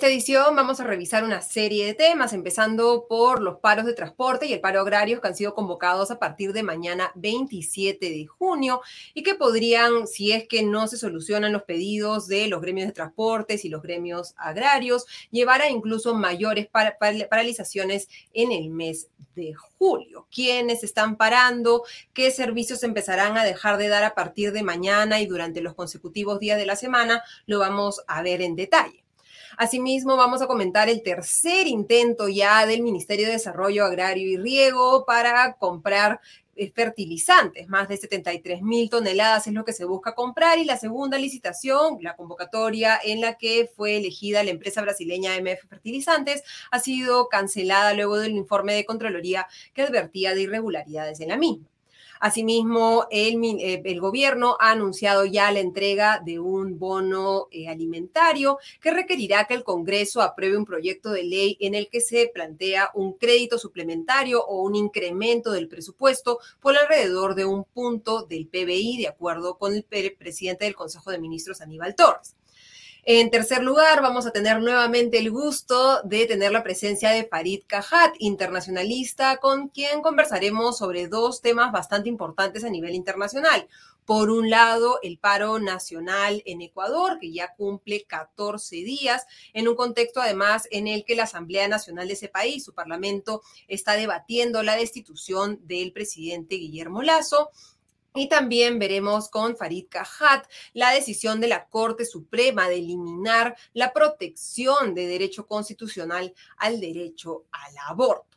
Esta edición vamos a revisar una serie de temas, empezando por los paros de transporte y el paro agrario que han sido convocados a partir de mañana 27 de junio y que podrían, si es que no se solucionan los pedidos de los gremios de transportes y los gremios agrarios, llevar a incluso mayores paralizaciones en el mes de julio. ¿Quiénes están parando? ¿Qué servicios empezarán a dejar de dar a partir de mañana y durante los consecutivos días de la semana? Lo vamos a ver en detalle. Asimismo, vamos a comentar el tercer intento ya del Ministerio de Desarrollo Agrario y Riego para comprar eh, fertilizantes, más de 73 mil toneladas es lo que se busca comprar y la segunda licitación, la convocatoria en la que fue elegida la empresa brasileña MF Fertilizantes, ha sido cancelada luego del informe de Contraloría que advertía de irregularidades en la misma. Asimismo, el, eh, el, gobierno ha anunciado ya la entrega de un bono eh, alimentario que requerirá que el Congreso apruebe un proyecto de ley en el que se plantea un crédito suplementario o un incremento del presupuesto por alrededor de un punto del PBI, de acuerdo con el presidente del Consejo de Ministros, Aníbal Torres. En tercer lugar, vamos a tener nuevamente el gusto de tener la presencia de Farid Cajat, internacionalista, con quien conversaremos sobre dos temas bastante importantes a nivel internacional. Por un lado, el paro nacional en Ecuador, que ya cumple 14 días, en un contexto además en el que la Asamblea Nacional de ese país, su parlamento, está debatiendo la destitución del presidente Guillermo Lazo. Y también veremos con Farid Cajat la decisión de la Corte Suprema de eliminar la protección de derecho constitucional al derecho al aborto.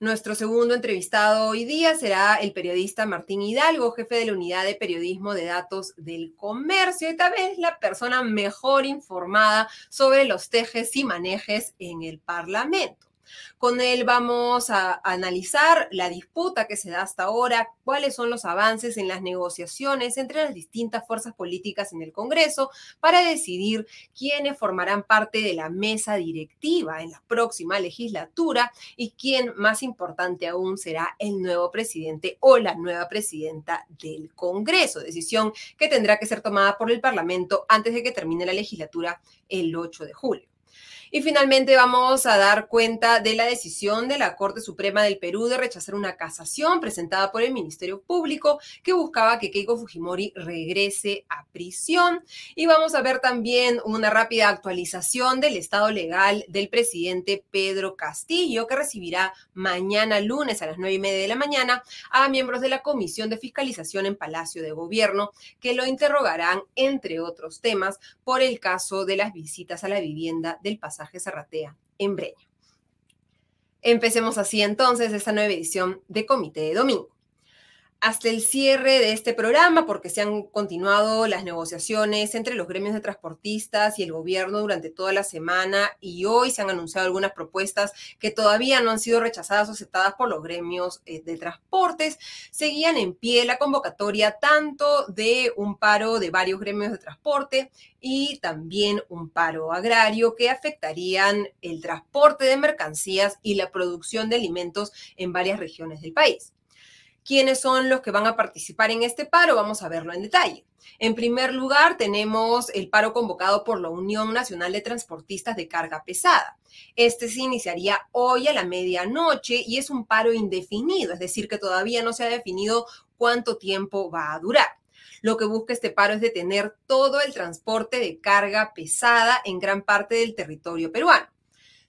Nuestro segundo entrevistado hoy día será el periodista Martín Hidalgo, jefe de la Unidad de Periodismo de Datos del Comercio y tal vez la persona mejor informada sobre los tejes y manejes en el Parlamento. Con él vamos a analizar la disputa que se da hasta ahora, cuáles son los avances en las negociaciones entre las distintas fuerzas políticas en el Congreso para decidir quiénes formarán parte de la mesa directiva en la próxima legislatura y quién, más importante aún, será el nuevo presidente o la nueva presidenta del Congreso, decisión que tendrá que ser tomada por el Parlamento antes de que termine la legislatura el 8 de julio. Y finalmente vamos a dar cuenta de la decisión de la Corte Suprema del Perú de rechazar una casación presentada por el Ministerio Público que buscaba que Keiko Fujimori regrese a prisión. Y vamos a ver también una rápida actualización del estado legal del presidente Pedro Castillo, que recibirá mañana lunes a las nueve y media de la mañana a miembros de la Comisión de Fiscalización en Palacio de Gobierno, que lo interrogarán, entre otros temas, por el caso de las visitas a la vivienda del pasado Serratea en Breña. Empecemos así entonces esta nueva edición de Comité de Domingo hasta el cierre de este programa, porque se han continuado las negociaciones entre los gremios de transportistas y el gobierno durante toda la semana y hoy se han anunciado algunas propuestas que todavía no han sido rechazadas o aceptadas por los gremios eh, de transportes. Seguían en pie la convocatoria tanto de un paro de varios gremios de transporte y también un paro agrario que afectarían el transporte de mercancías y la producción de alimentos en varias regiones del país. ¿Quiénes son los que van a participar en este paro? Vamos a verlo en detalle. En primer lugar, tenemos el paro convocado por la Unión Nacional de Transportistas de Carga Pesada. Este se iniciaría hoy a la medianoche y es un paro indefinido, es decir, que todavía no se ha definido cuánto tiempo va a durar. Lo que busca este paro es detener todo el transporte de carga pesada en gran parte del territorio peruano.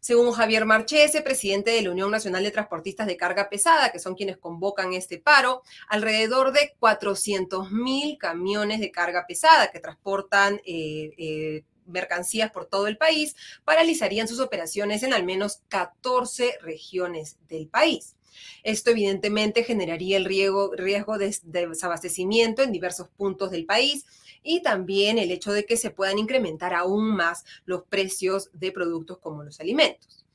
Según Javier Marchese, presidente de la Unión Nacional de Transportistas de Carga Pesada, que son quienes convocan este paro, alrededor de 400 mil camiones de carga pesada que transportan eh, eh, mercancías por todo el país paralizarían sus operaciones en al menos 14 regiones del país. Esto evidentemente generaría el riesgo, riesgo de, desabastecimiento en diversos puntos del país y también el hecho de que se puedan incrementar aún más los precios de productos como los alimentos.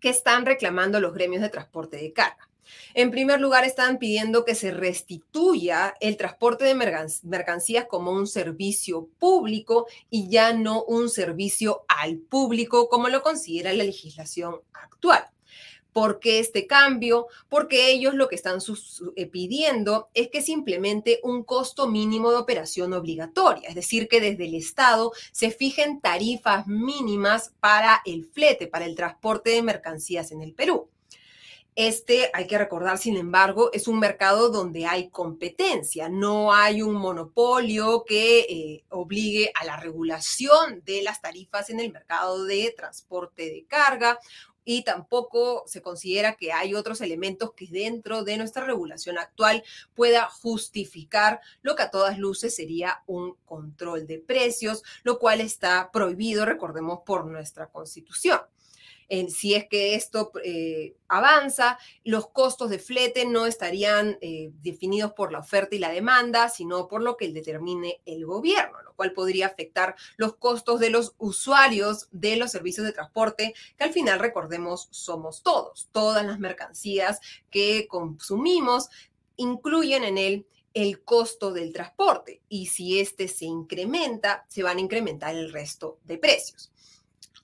¿Qué están reclamando los gremios de transporte de carga? En primer lugar, están pidiendo que se restituya el transporte de mercancías como un servicio público y ya no un servicio al público como lo considera la legislación actual. ¿Por qué este cambio? Porque ellos lo que están eh, pidiendo es que se implemente un costo mínimo de operación obligatoria, es decir, que desde el Estado se fijen tarifas mínimas para el flete, para el transporte de mercancías en el Perú. Este, hay que recordar, sin embargo, es un mercado donde hay competencia, no hay un monopolio que eh, obligue a la regulación de las tarifas en el mercado de transporte de carga y tampoco se considera que hay otros elementos que dentro de nuestra regulación actual pueda justificar lo que a todas luces sería un control de precios, lo cual está prohibido, recordemos, por nuestra constitución si es que esto eh, avanza, los costos de flete no estarían eh, definidos por la oferta y la demanda, sino por lo que determine el gobierno, lo cual podría afectar los costos de los usuarios de los servicios de transporte, que al final, recordemos, somos todos. Todas las mercancías que consumimos incluyen en él el costo del transporte y si este se incrementa, se van a incrementar el resto de precios.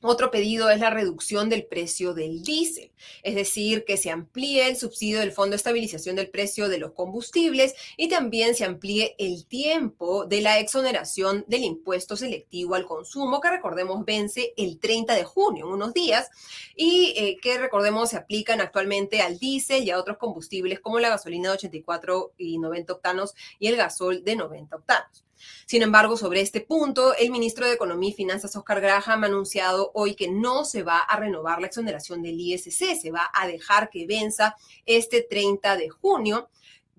Otro pedido es la reducción del precio del diésel, es decir, que se amplíe el subsidio del Fondo de Estabilización del Precio de los Combustibles y también se amplíe el tiempo de la exoneración del impuesto selectivo al consumo, que recordemos vence el 30 de junio, unos días, y eh, que recordemos se aplican actualmente al diésel y a otros combustibles como la gasolina de 84 y 90 octanos y el gasol de 90 octanos. Sin embargo, sobre este punto, el ministro de Economía y Finanzas, Oscar Graham, ha anunciado hoy que no se va a renovar la exoneración del ISC, se va a dejar que venza este 30 de junio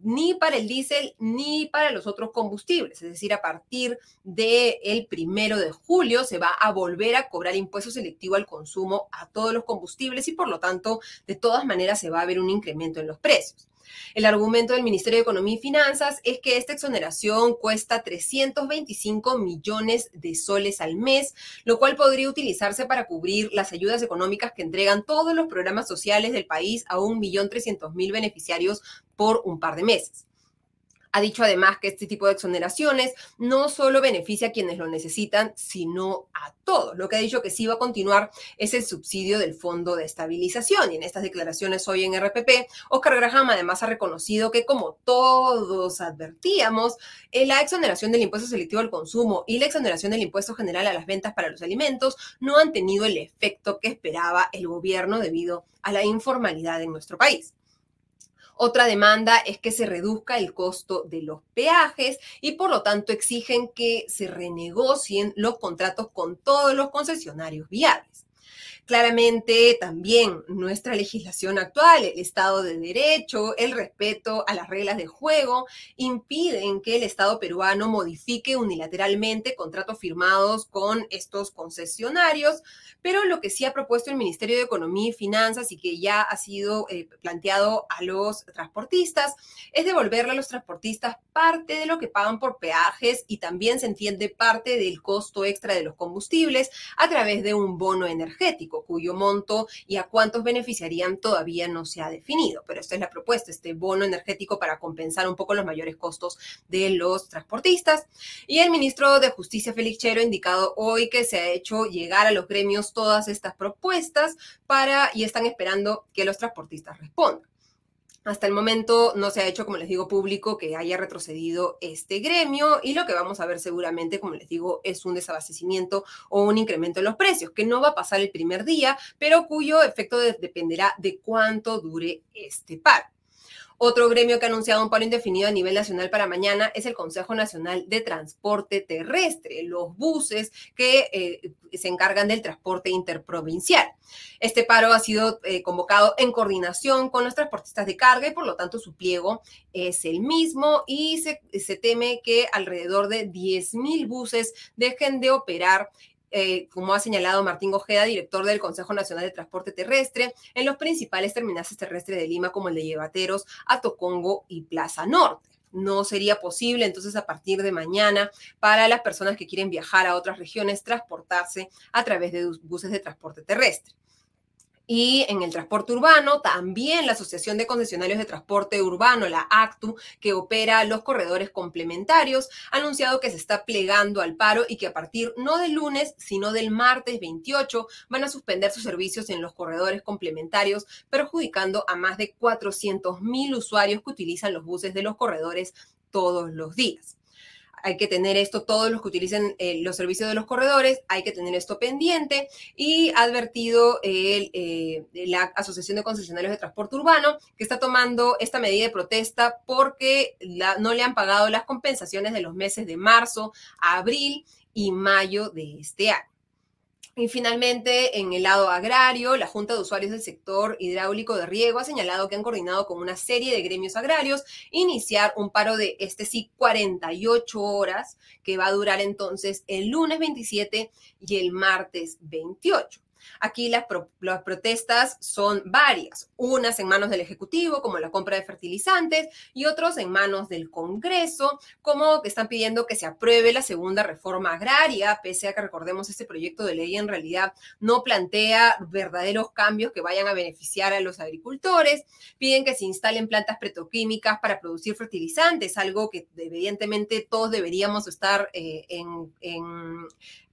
ni para el diésel ni para los otros combustibles. Es decir, a partir del el primero de julio se va a volver a cobrar impuesto selectivo al consumo a todos los combustibles y por lo tanto, de todas maneras, se va a ver un incremento en los precios. El argumento del Ministerio de Economía y Finanzas es que esta exoneración cuesta 325 millones de soles al mes, lo cual podría utilizarse para cubrir las ayudas económicas que entregan todos los programas sociales del país a 1.300.000 beneficiarios por un par de meses. Ha dicho además que este tipo de exoneraciones no solo beneficia a quienes lo necesitan, sino a todos. Lo que ha dicho que sí va a continuar es el subsidio del Fondo de Estabilización. Y en estas declaraciones hoy en RPP, Oscar Graham además ha reconocido que como todos advertíamos, eh, la exoneración del impuesto selectivo al consumo y la exoneración del impuesto general a las ventas para los alimentos no han tenido el efecto que esperaba el gobierno debido a la informalidad en nuestro país. Otra demanda es que se reduzca el costo de los peajes y por lo tanto exigen que se renegocien los contratos con todos los concesionarios viables. Claramente también nuestra legislación actual, el Estado de Derecho, el respeto a las reglas de juego, impiden que el Estado peruano modifique unilateralmente contratos firmados con estos concesionarios, pero lo que sí ha propuesto el Ministerio de Economía y Finanzas y que ya ha sido eh, planteado a los transportistas es devolverle a los transportistas parte de lo que pagan por peajes y también se entiende parte del costo extra de los combustibles a través de un bono energético cuyo monto y a cuántos beneficiarían todavía no se ha definido. Pero esta es la propuesta, este bono energético para compensar un poco los mayores costos de los transportistas. Y el ministro de Justicia, Félix Chero, ha indicado hoy que se ha hecho llegar a los gremios todas estas propuestas para y están esperando que los transportistas respondan. Hasta el momento no se ha hecho, como les digo, público que haya retrocedido este gremio y lo que vamos a ver seguramente, como les digo, es un desabastecimiento o un incremento en los precios, que no va a pasar el primer día, pero cuyo efecto dependerá de cuánto dure este paro. Otro gremio que ha anunciado un paro indefinido a nivel nacional para mañana es el Consejo Nacional de Transporte Terrestre, los buses que eh, se encargan del transporte interprovincial. Este paro ha sido eh, convocado en coordinación con los transportistas de carga y por lo tanto su pliego es el mismo y se, teme que alrededor de 10.000 buses dejen de operar eh, como ha señalado Martín Ojeda, director del Consejo Nacional de Transporte Terrestre, en los principales terminales terrestres de Lima, como el de Llevateros, Atocongo y Plaza Norte. No sería posible entonces a partir de mañana para las personas que quieren viajar a otras regiones transportarse a través de buses de transporte terrestre. Y en el transporte urbano, también la Asociación de Concesionarios de Transporte Urbano, la ACTU, que opera los corredores complementarios, ha anunciado que se está plegando al paro y que a partir no del lunes, sino del martes 28, van a suspender sus servicios en los corredores complementarios, perjudicando a más de 400 mil usuarios que utilizan los buses de los corredores todos los días hay que tener esto, todos los que utilicen eh, los servicios de los corredores, hay que tener esto pendiente y ha advertido eh, la Asociación de Concesionarios de Transporte Urbano que está tomando esta medida de protesta porque no le han pagado las compensaciones de los meses de marzo, abril y mayo de este año. Y finalmente, en el lado agrario, la Junta de Usuarios del Sector Hidráulico de Riego ha señalado que han coordinado con una serie de gremios agrarios iniciar un paro de, este sí, 48 horas, que va a durar entonces el lunes 27 y el martes 28. Aquí las, protestas son varias, unas en manos del Ejecutivo, como la compra de fertilizantes, y otros en manos del Congreso, como que están pidiendo que se apruebe la segunda reforma agraria, pese a que recordemos este proyecto de ley en realidad no plantea verdaderos cambios que vayan a beneficiar a los agricultores, piden que se instalen plantas petroquímicas para producir fertilizantes, algo que evidentemente todos deberíamos estar eh,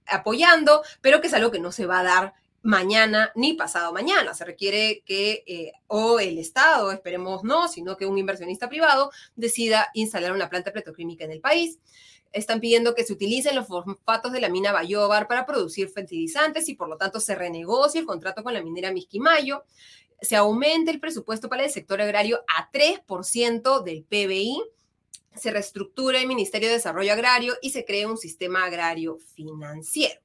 apoyando, pero que es algo que no se va a dar mañana ni pasado mañana. Se requiere que eh, o el Estado, esperemos no, sino que un inversionista privado decida instalar una planta petroquímica en el país. Están pidiendo que se utilicen los fosfatos de la mina Bayobar para producir fertilizantes y por lo tanto se renegocie el contrato con la minera Misquimayo. Se aumente el presupuesto para el sector agrario a 3% del PBI. Se reestructura el Ministerio de Desarrollo Agrario y se crea un sistema agrario financiero.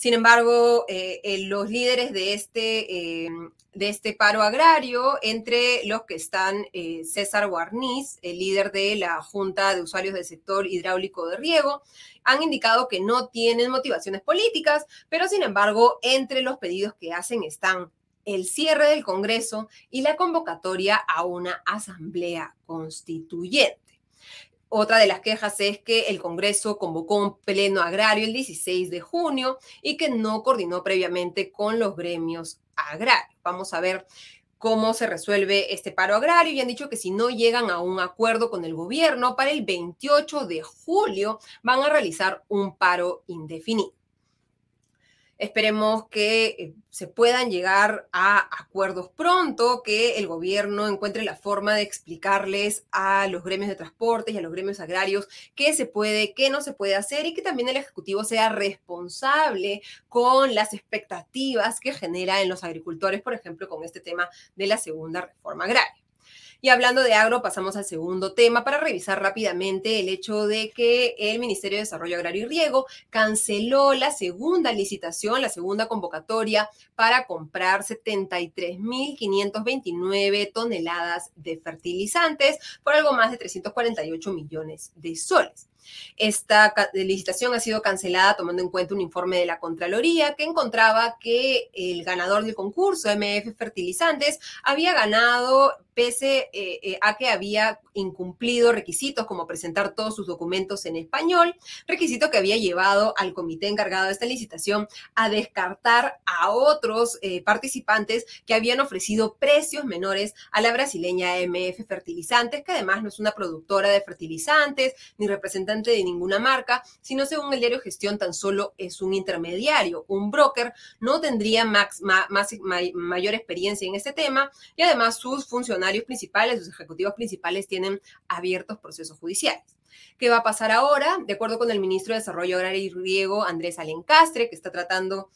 Sin embargo, eh, eh, los líderes de este, eh, de este paro agrario, entre los que están César Guarniz, el líder de la Junta de Usuarios del Sector Hidráulico de Riego, han indicado que no tienen motivaciones políticas, pero sin embargo, entre los pedidos que hacen están el cierre del Congreso y la convocatoria a una asamblea constituyente. Otra de las quejas es que el Congreso convocó un pleno agrario el 16 de junio y que no coordinó previamente con los gremios agrarios. Vamos a ver cómo se resuelve este paro agrario y han dicho que si no llegan a un acuerdo con el gobierno, para el 28 de julio van a realizar un paro indefinido. Esperemos que eh, se puedan llegar a acuerdos pronto, que el gobierno encuentre la forma de explicarles a los gremios de transporte y a los gremios agrarios qué se puede, qué no se puede hacer y que también el Ejecutivo sea responsable con las expectativas que genera en los agricultores, por ejemplo, con este tema de la segunda reforma agraria. Y hablando de agro, pasamos al segundo tema para revisar rápidamente el hecho de que el Ministerio de Desarrollo Agrario y Riego canceló la segunda licitación, la segunda convocatoria para comprar 73.529 toneladas de fertilizantes por algo más de 348 millones de soles. Esta licitación ha sido cancelada tomando en cuenta un informe de la Contraloría que encontraba que el ganador del concurso, MF Fertilizantes, había ganado pese eh, eh, a que había incumplido requisitos como presentar todos sus documentos en español, requisito que había llevado al comité encargado de esta licitación a descartar a otros eh, participantes que habían ofrecido precios menores a la brasileña MF Fertilizantes, que además no es una productora de fertilizantes ni de ninguna marca, sino según el diario Gestión tan solo es un intermediario, un broker, no tendría más, mayor experiencia en este tema y además sus funcionarios principales, sus ejecutivos principales tienen abiertos procesos judiciales. ¿Qué va a pasar ahora? De acuerdo con el ministro de Desarrollo Agrario y Riego, Andrés Alencastre, que está tratando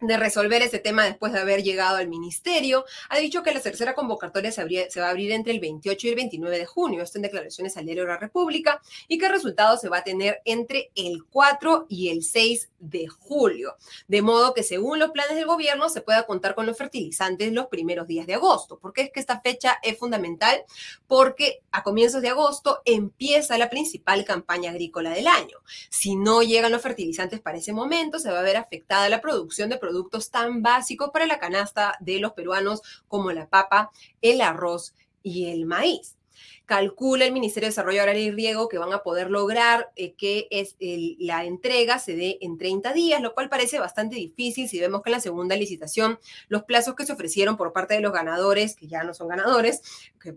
de resolver ese tema después de haber llegado al ministerio, ha dicho que la tercera convocatoria se, va a abrir entre el 28 y el 29 de junio, esto en declaraciones al diario de la República, y que el resultado se va a tener entre el 4 y el 6 de julio, de modo que según los planes del gobierno se pueda contar con los fertilizantes los primeros días de agosto. ¿Por qué es que esta fecha es fundamental? Porque a comienzos de agosto empieza la principal campaña agrícola del año. Si no llegan los fertilizantes para ese momento, se va a ver afectada la producción de productos tan básicos para la canasta de los peruanos como la papa, el arroz y el maíz. Calcula el Ministerio de Desarrollo Agrario y Riego que van a poder lograr eh, que es la entrega se dé en 30 días, lo cual parece bastante difícil si vemos que en la segunda licitación los plazos que se ofrecieron por parte de los ganadores, que ya no son ganadores,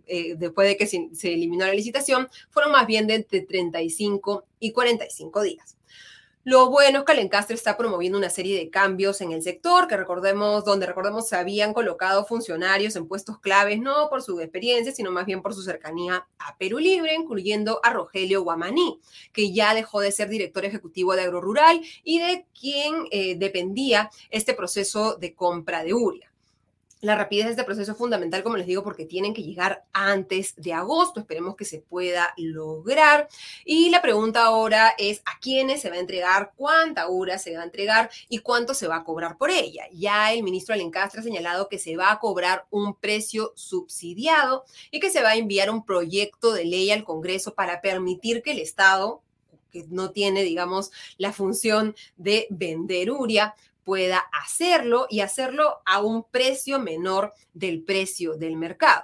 eh, después de que se, se eliminó la licitación, fueron más bien de entre 35 y 45 días. Lo bueno es que Alencastre está promoviendo una serie de cambios en el sector, que recordemos, donde recordemos se habían colocado funcionarios en puestos claves, no por su experiencia, sino más bien por su cercanía a Perú Libre, incluyendo a Rogelio Guamaní, que ya dejó de ser director ejecutivo de Agro Rural y de quien eh, dependía este proceso de compra de Uria. La rapidez de este proceso es fundamental, como les digo, porque tienen que llegar antes de agosto. Esperemos que se pueda lograr. Y la pregunta ahora es a quiénes se va a entregar, cuánta hora se va a entregar y cuánto se va a cobrar por ella. Ya el ministro Alencastre ha señalado que se va a cobrar un precio subsidiado y que se va a enviar un proyecto de ley al Congreso para permitir que el Estado que no tiene, digamos, la función de vender uria, pueda hacerlo y hacerlo a un precio menor del precio del mercado.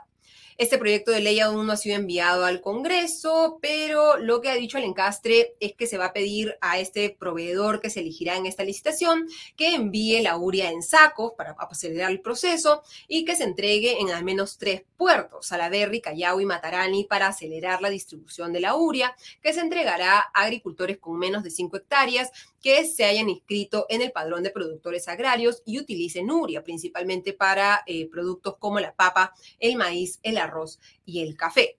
Este proyecto de ley aún no ha sido enviado al Congreso, pero lo que ha dicho el encastre es que se va a pedir a este proveedor que se elegirá en esta licitación que envíe la uria en sacos para acelerar el proceso y que se entregue en al menos tres puertos, Salaberry, Callao y Matarani, para acelerar la distribución de la uria, que se entregará a agricultores con menos de 5 hectáreas que se hayan inscrito en el padrón de productores agrarios y utilicen uria, principalmente para eh, productos como la papa, el maíz, el arroz y el café.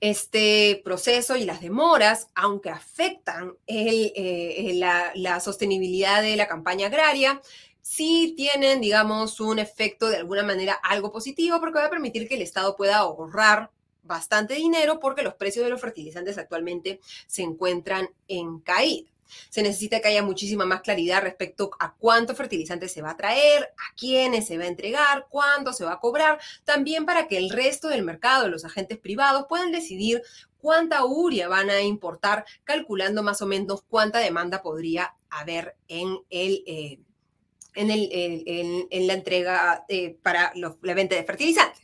Este proceso y las demoras, aunque afectan eh, la sostenibilidad de la campaña agraria, sí tienen, digamos, un efecto de alguna manera algo positivo porque va a permitir que el Estado pueda ahorrar bastante dinero porque los precios de los fertilizantes actualmente se encuentran en caída. Se necesita que haya muchísima más claridad respecto a cuánto fertilizante se va a traer, a quiénes se va a entregar, cuánto se va a cobrar, también para que el resto del mercado, los agentes privados, puedan decidir cuánta uria van a importar, calculando más o menos cuánta demanda podría haber en el... Eh, en, la entrega eh, para la venta de fertilizantes.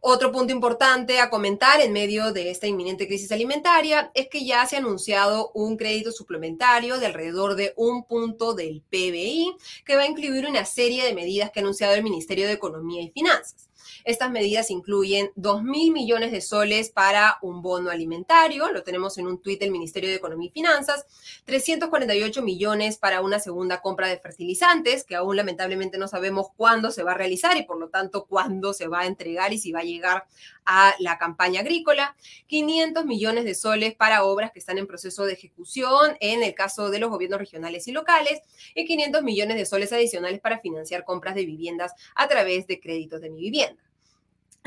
Otro punto importante a comentar en medio de esta inminente crisis alimentaria es que ya se ha anunciado un crédito suplementario de alrededor de un punto del PBI que va a incluir una serie de medidas que ha anunciado el Ministerio de Economía y Finanzas. Estas medidas incluyen 2 mil millones de soles para un bono alimentario, lo tenemos en un tuit del Ministerio de Economía y Finanzas, 348 millones para una segunda compra de fertilizantes, que aún lamentablemente no sabemos cuándo se va a realizar y por lo tanto cuándo se va a entregar y si va a llegar a la campaña agrícola, 500 millones de soles para obras que están en proceso de ejecución en el caso de los gobiernos regionales y locales y 500 millones de soles adicionales para financiar compras de viviendas a través de créditos de mi vivienda.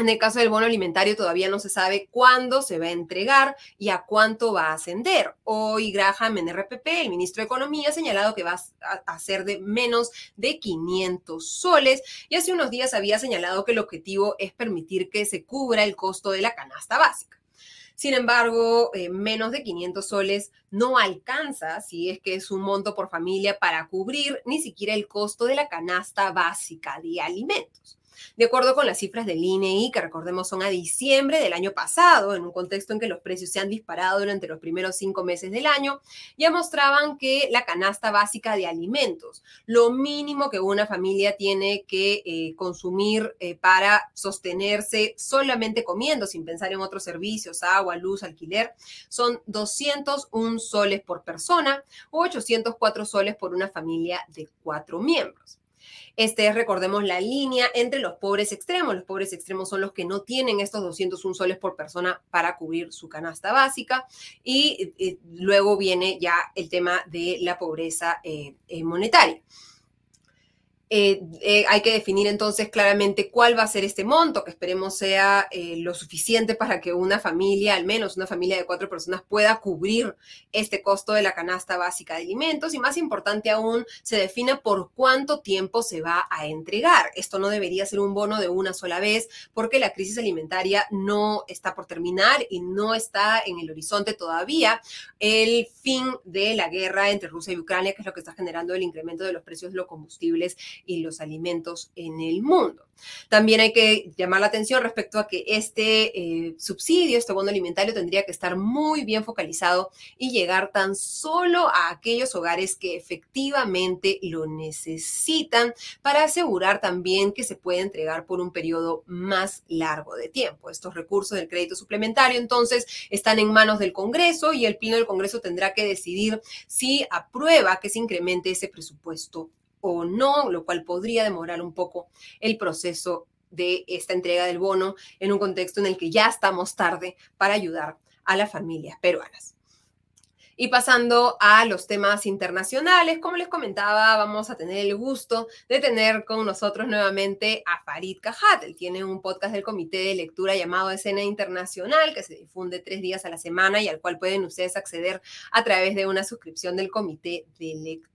En el caso del bono alimentario todavía no se sabe cuándo se va a entregar y a cuánto va a ascender. Hoy Graham en RPP, el ministro de Economía, ha señalado que va a ser de menos de 500 soles y hace unos días había señalado que el objetivo es permitir que se cubra el costo de la canasta básica. Sin embargo, eh, menos de 500 soles no alcanza, si es que es un monto por familia, para cubrir ni siquiera el costo de la canasta básica de alimentos. De acuerdo con las cifras del INEI, que recordemos son a diciembre del año pasado, en un contexto en que los precios se han disparado durante los primeros cinco meses del año, ya mostraban que la canasta básica de alimentos, lo mínimo que una familia tiene que eh, consumir eh, para sostenerse solamente comiendo, sin pensar en otros servicios, agua, luz, alquiler, son 201 soles por persona o 804 soles por una familia de cuatro miembros. Este es, recordemos, la línea entre los pobres extremos. Los pobres extremos son los que no tienen estos 201 soles por persona para cubrir su canasta básica. Y, luego viene ya el tema de la pobreza eh, eh, monetaria. Eh, eh, hay que definir entonces claramente cuál va a ser este monto, que esperemos sea eh, lo suficiente para que una familia, al menos una familia de cuatro personas, pueda cubrir este costo de la canasta básica de alimentos y más importante aún, se define por cuánto tiempo se va a entregar. Esto no debería ser un bono de una sola vez porque la crisis alimentaria no está por terminar y no está en el horizonte todavía el fin de la guerra entre Rusia y Ucrania, que es lo que está generando el incremento de los precios de los combustibles y los alimentos en el mundo. También hay que llamar la atención respecto a que este eh, subsidio, este bono alimentario, tendría que estar muy bien focalizado y llegar tan solo a aquellos hogares que efectivamente lo necesitan para asegurar también que se puede entregar por un periodo más largo de tiempo. Estos recursos del crédito suplementario entonces están en manos del Congreso y el Pleno del Congreso tendrá que decidir si aprueba que se incremente ese presupuesto o no, lo cual podría demorar un poco el proceso de esta entrega del bono en un contexto en el que ya estamos tarde para ayudar a las familias peruanas. Y pasando a los temas internacionales, como les comentaba, vamos a tener el gusto de tener con nosotros nuevamente a Farid Cajat. Él tiene un podcast del Comité de Lectura llamado Escena Internacional, que se difunde tres días a la semana y al cual pueden ustedes acceder a través de una suscripción del Comité de Lectura.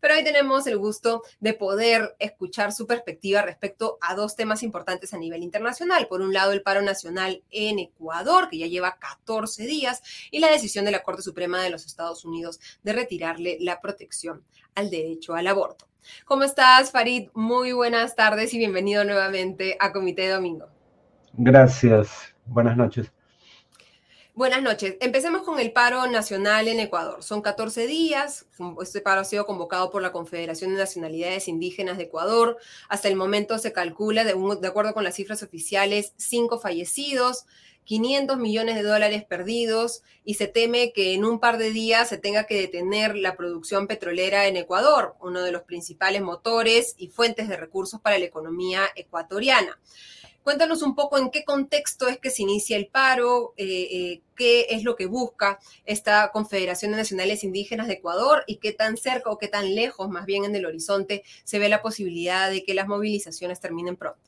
Pero hoy tenemos el gusto de poder escuchar su perspectiva respecto a dos temas importantes a nivel internacional. Por un lado, el paro nacional en Ecuador, que ya lleva 14 días, y la decisión de la Corte Suprema de los Estados Unidos de retirarle la protección al derecho al aborto. ¿Cómo estás, Farid? Muy buenas tardes y bienvenido nuevamente a Comité Domingo. Gracias. Buenas noches. Buenas noches. Empecemos con el paro nacional en Ecuador. Son 14 días. Este paro ha sido convocado por la Confederación de Nacionalidades Indígenas de Ecuador. Hasta el momento se calcula, de, acuerdo con las cifras oficiales, cinco fallecidos. 500 millones de dólares perdidos y se teme que en un par de días se tenga que detener la producción petrolera en Ecuador, uno de los principales motores y fuentes de recursos para la economía ecuatoriana. Cuéntanos un poco en qué contexto es que se inicia el paro, eh, eh, qué es lo que busca esta Confederación de Nacionales Indígenas de Ecuador y qué tan cerca o qué tan lejos, más bien en el horizonte, se ve la posibilidad de que las movilizaciones terminen pronto.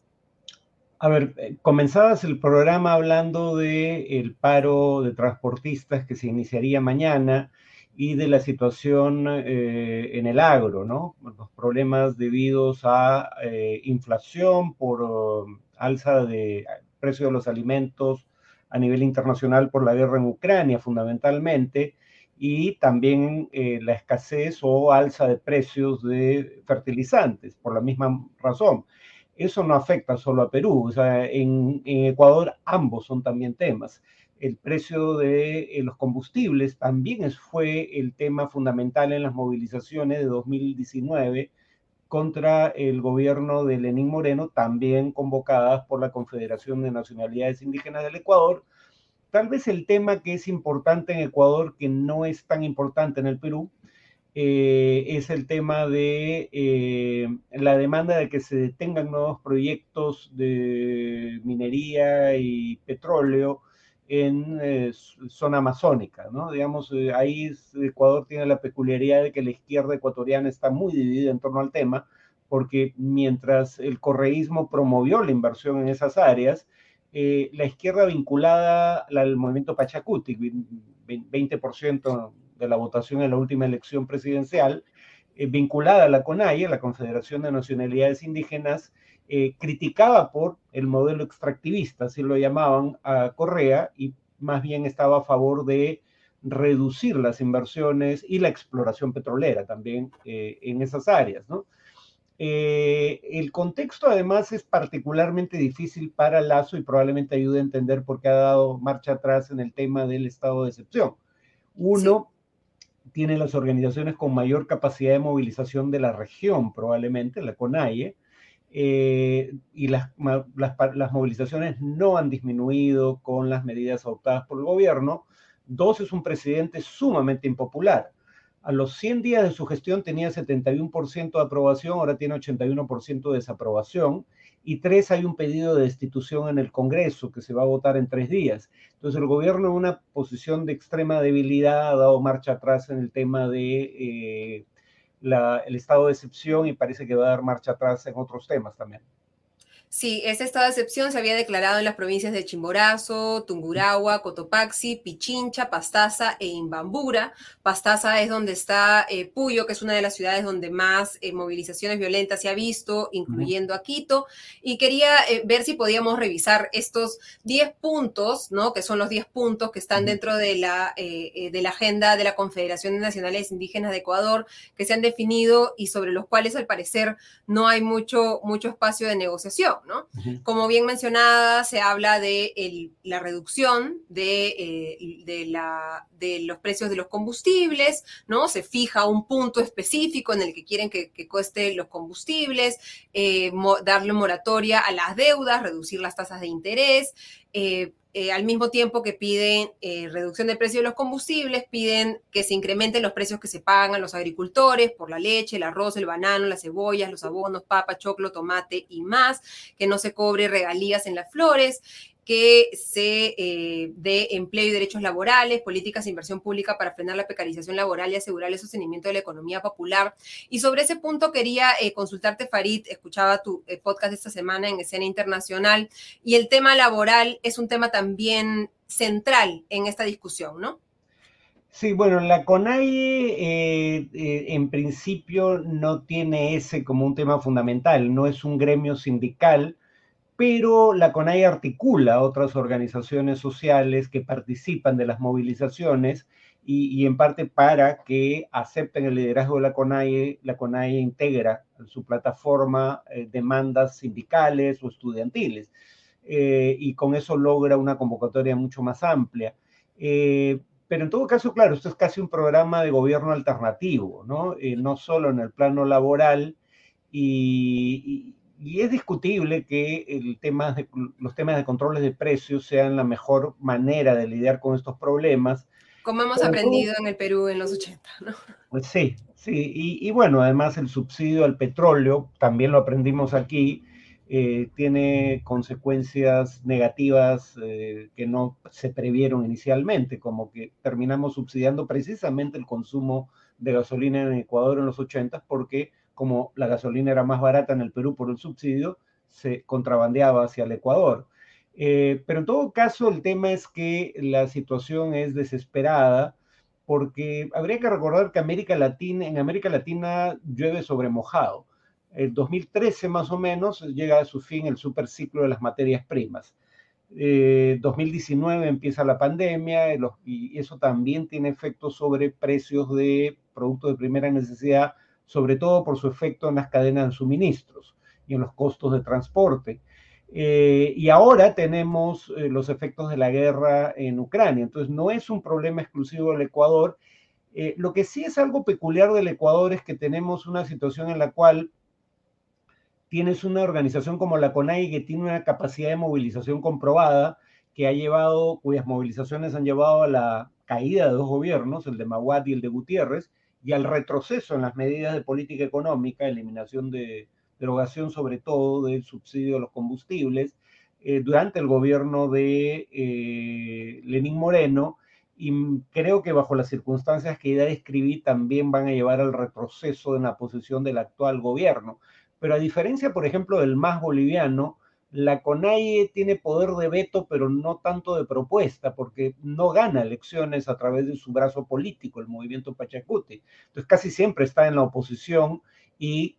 A ver, eh, comenzabas el programa hablando del el paro de transportistas que se iniciaría mañana y de la situación en el agro, ¿no? Los problemas debidos a inflación por um, alza de precio de los alimentos a nivel internacional por la guerra en Ucrania, fundamentalmente, y también la escasez o alza de precios de fertilizantes, por la misma razón eso no afecta solo a Perú, o sea, en, Ecuador ambos son también temas. El precio de eh, los combustibles también fue el tema fundamental en las movilizaciones de 2019 contra el gobierno de Lenín Moreno, también convocadas por la Confederación de Nacionalidades Indígenas del Ecuador. Tal vez el tema que es importante en Ecuador, que no es tan importante en el Perú, eh, es el tema de eh, la demanda de que se detengan nuevos proyectos de minería y petróleo en eh, zona amazónica, ¿no? Digamos, ahí Ecuador tiene la peculiaridad de que la izquierda ecuatoriana está muy dividida en torno al tema, porque mientras el correísmo promovió la inversión en esas áreas, la izquierda vinculada al movimiento Pachacuti, 20% de la votación en la última elección presidencial, eh, vinculada a la CONAIE, la Confederación de Nacionalidades Indígenas, eh, criticaba por el modelo extractivista, así lo llamaban a Correa, y más bien estaba a favor de reducir las inversiones y la exploración petrolera también eh, en esas áreas, ¿no? el contexto además es particularmente difícil para Lazo y probablemente ayude a entender por qué ha dado marcha atrás en el tema del estado de excepción. Uno, tiene las organizaciones con mayor capacidad de movilización de la región, probablemente, la CONAIE, eh, y las, las, movilizaciones no han disminuido con las medidas adoptadas por el gobierno. Dos, es un presidente sumamente impopular. A los 100 días de su gestión tenía 71% de aprobación, ahora tiene 81% de desaprobación y tres, hay un pedido de destitución en el Congreso que se va a votar en tres días. Entonces el gobierno en una posición de extrema debilidad ha dado marcha atrás en el tema de eh, el estado de excepción y parece que va a dar marcha atrás en otros temas también. Sí, ese estado de excepción se había declarado en las provincias de Chimborazo, Tungurahua, Cotopaxi, Pichincha, Pastaza e Imbambura. Pastaza es donde está eh, Puyo, que es una de las ciudades donde más eh, movilizaciones violentas se ha visto, incluyendo a Quito. Y quería eh, ver si podíamos revisar estos 10 puntos, ¿no? Que son los 10 puntos que están dentro de la, de la agenda de la Confederación de Nacionales Indígenas de Ecuador, que se han definido y sobre los cuales al parecer no hay mucho, mucho espacio de negociación. Como bien mencionada, se habla de la reducción eh, de, los precios de los combustibles, ¿no? Se fija un punto específico en el que quieren que, que cueste los combustibles, eh, darle moratoria a las deudas, reducir las tasas de interés, eh, eh, al mismo tiempo que piden eh, reducción del precio de los combustibles, piden que se incrementen los precios que se pagan a los agricultores por la leche, el arroz, el banano, las cebollas, los abonos, papa, choclo, tomate y más, que no se cobre regalías en las flores que se eh, dé empleo y derechos laborales, políticas de inversión pública para frenar la precarización laboral y asegurar el sostenimiento de la economía popular. Y sobre ese punto quería eh, consultarte, Farid, escuchaba tu eh, podcast esta semana en escena internacional, y el tema laboral es un tema también central en esta discusión, ¿no? Sí, bueno, la CONAIE en principio no tiene ese como un tema fundamental, no es un gremio sindical, pero la CONAI articula otras organizaciones sociales que participan de las movilizaciones y, en parte para que acepten el liderazgo de la CONAI, la CONAI integra en su plataforma eh, demandas sindicales o estudiantiles eh, y con eso logra una convocatoria mucho más amplia. Eh, pero en todo caso, claro, esto es casi un programa de gobierno alternativo, ¿no? no solo en el plano laboral y es discutible que el tema de, los temas de controles de precios sean la mejor manera de lidiar con estos problemas. Como hemos aprendido en el Perú en los 80, ¿no? Pues sí, sí. Y, bueno, además el subsidio al petróleo, también lo aprendimos aquí, eh, tiene consecuencias negativas eh, que no se previeron inicialmente, como que terminamos subsidiando precisamente el consumo de gasolina en Ecuador en los 80 porque como la gasolina era más barata en el Perú por el subsidio, se contrabandeaba hacia el Ecuador. Eh, pero en todo caso, el tema es que la situación es desesperada porque habría que recordar que América Latina, en América Latina llueve sobre mojado. El 2013 más o menos llega a su fin el superciclo de las materias primas. 2019 eh, empieza la pandemia y eso también tiene efectos sobre precios de productos de primera necesidad sobre todo por su efecto en las cadenas de suministros y en los costos de transporte. Eh, y ahora tenemos eh, los efectos de la guerra en Ucrania. Entonces, no es un problema exclusivo del Ecuador. Eh, lo que sí es algo peculiar del Ecuador es que tenemos una situación en la cual tienes una organización como la CONAI que tiene una capacidad de movilización comprobada, que ha llevado, cuyas movilizaciones han llevado a la caída de dos gobiernos, el de Maguad y el de Gutiérrez, y al retroceso en las medidas de política económica, eliminación de derogación sobre todo del subsidio a los combustibles, eh, durante el gobierno de eh, Lenín Moreno, y creo que bajo las circunstancias que ya describí también van a llevar al retroceso en la posición del actual gobierno. Pero a diferencia, por ejemplo, del más boliviano, la CONAIE tiene poder de veto, pero no tanto de propuesta, porque no gana elecciones a través de su brazo político, el movimiento Pachacuti. Entonces casi siempre está en la oposición y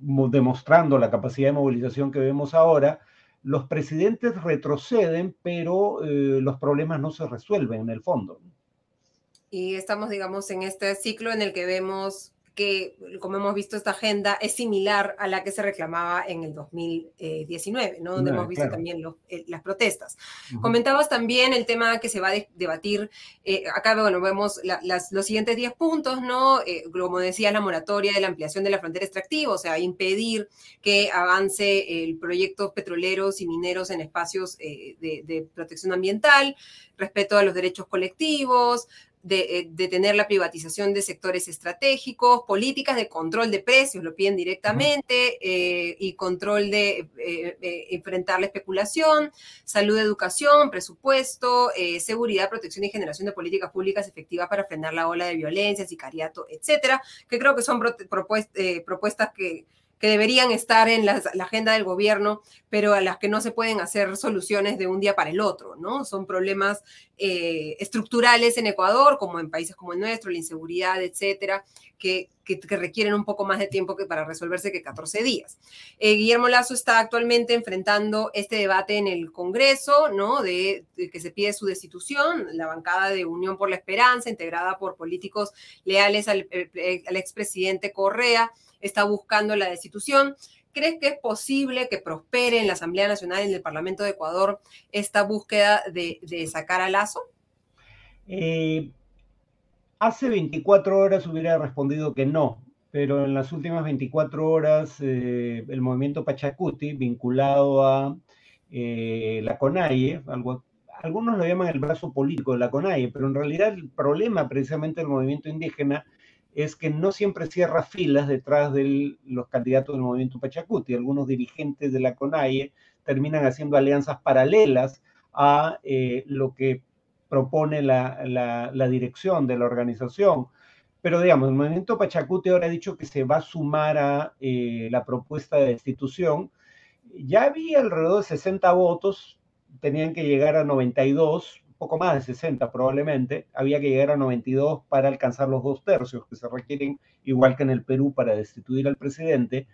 demostrando la capacidad de movilización que vemos ahora, los presidentes retroceden, pero eh, los problemas no se resuelven en el fondo. Y estamos, digamos, en este ciclo en el que vemos que, como hemos visto, esta agenda es similar a la que se reclamaba en el 2019, ¿no? donde hemos visto también eh, las protestas. Comentabas también el tema que se va a debatir, eh, acá bueno, vemos los siguientes 10 puntos, ¿no? Eh, como decía, la moratoria de la ampliación de la frontera extractiva, o sea, impedir que avance el proyectos petroleros y mineros en espacios de protección ambiental, respeto a los derechos colectivos, de, eh, tener la privatización de sectores estratégicos, políticas de control de precios, lo piden directamente, eh, y control de eh, enfrentar la especulación, salud, educación, presupuesto, seguridad, protección y generación de políticas públicas efectivas para frenar la ola de violencia, sicariato, etcétera, que creo que son propuestas que que deberían estar en la, agenda del gobierno, pero a las que no se pueden hacer soluciones de un día para el otro, ¿no? Son problemas eh, estructurales en Ecuador, como en países como el nuestro, la inseguridad, etcétera, que, requieren un poco más de tiempo que para resolverse que 14 días. Eh, Guillermo Lazo está actualmente enfrentando este debate en el Congreso, ¿no? De, que se pide su destitución, la bancada de Unión por la Esperanza, integrada por políticos leales al, eh, al expresidente Correa, está buscando la destitución. ¿Crees que es posible que prospere en la Asamblea Nacional y en el Parlamento de Ecuador esta búsqueda de, sacar a Lazo? Eh, hace 24 horas hubiera respondido que no, pero en las últimas 24 horas eh, el movimiento Pachacuti, vinculado a eh, la CONAIE, algunos lo llaman el brazo político de la CONAIE, pero en realidad el problema precisamente del movimiento indígena es que no siempre cierra filas detrás de los candidatos del movimiento Pachacuti. Algunos dirigentes de la CONAIE terminan haciendo alianzas paralelas a eh, lo que propone la, dirección de la organización. Pero digamos, el movimiento Pachacuti ahora ha dicho que se va a sumar a eh, la propuesta de destitución. Ya había alrededor de 60 votos, tenían que llegar a 92, poco más de 60 probablemente, había que llegar a 92 para alcanzar los dos tercios que se requieren, igual que en el Perú, para destituir al presidente.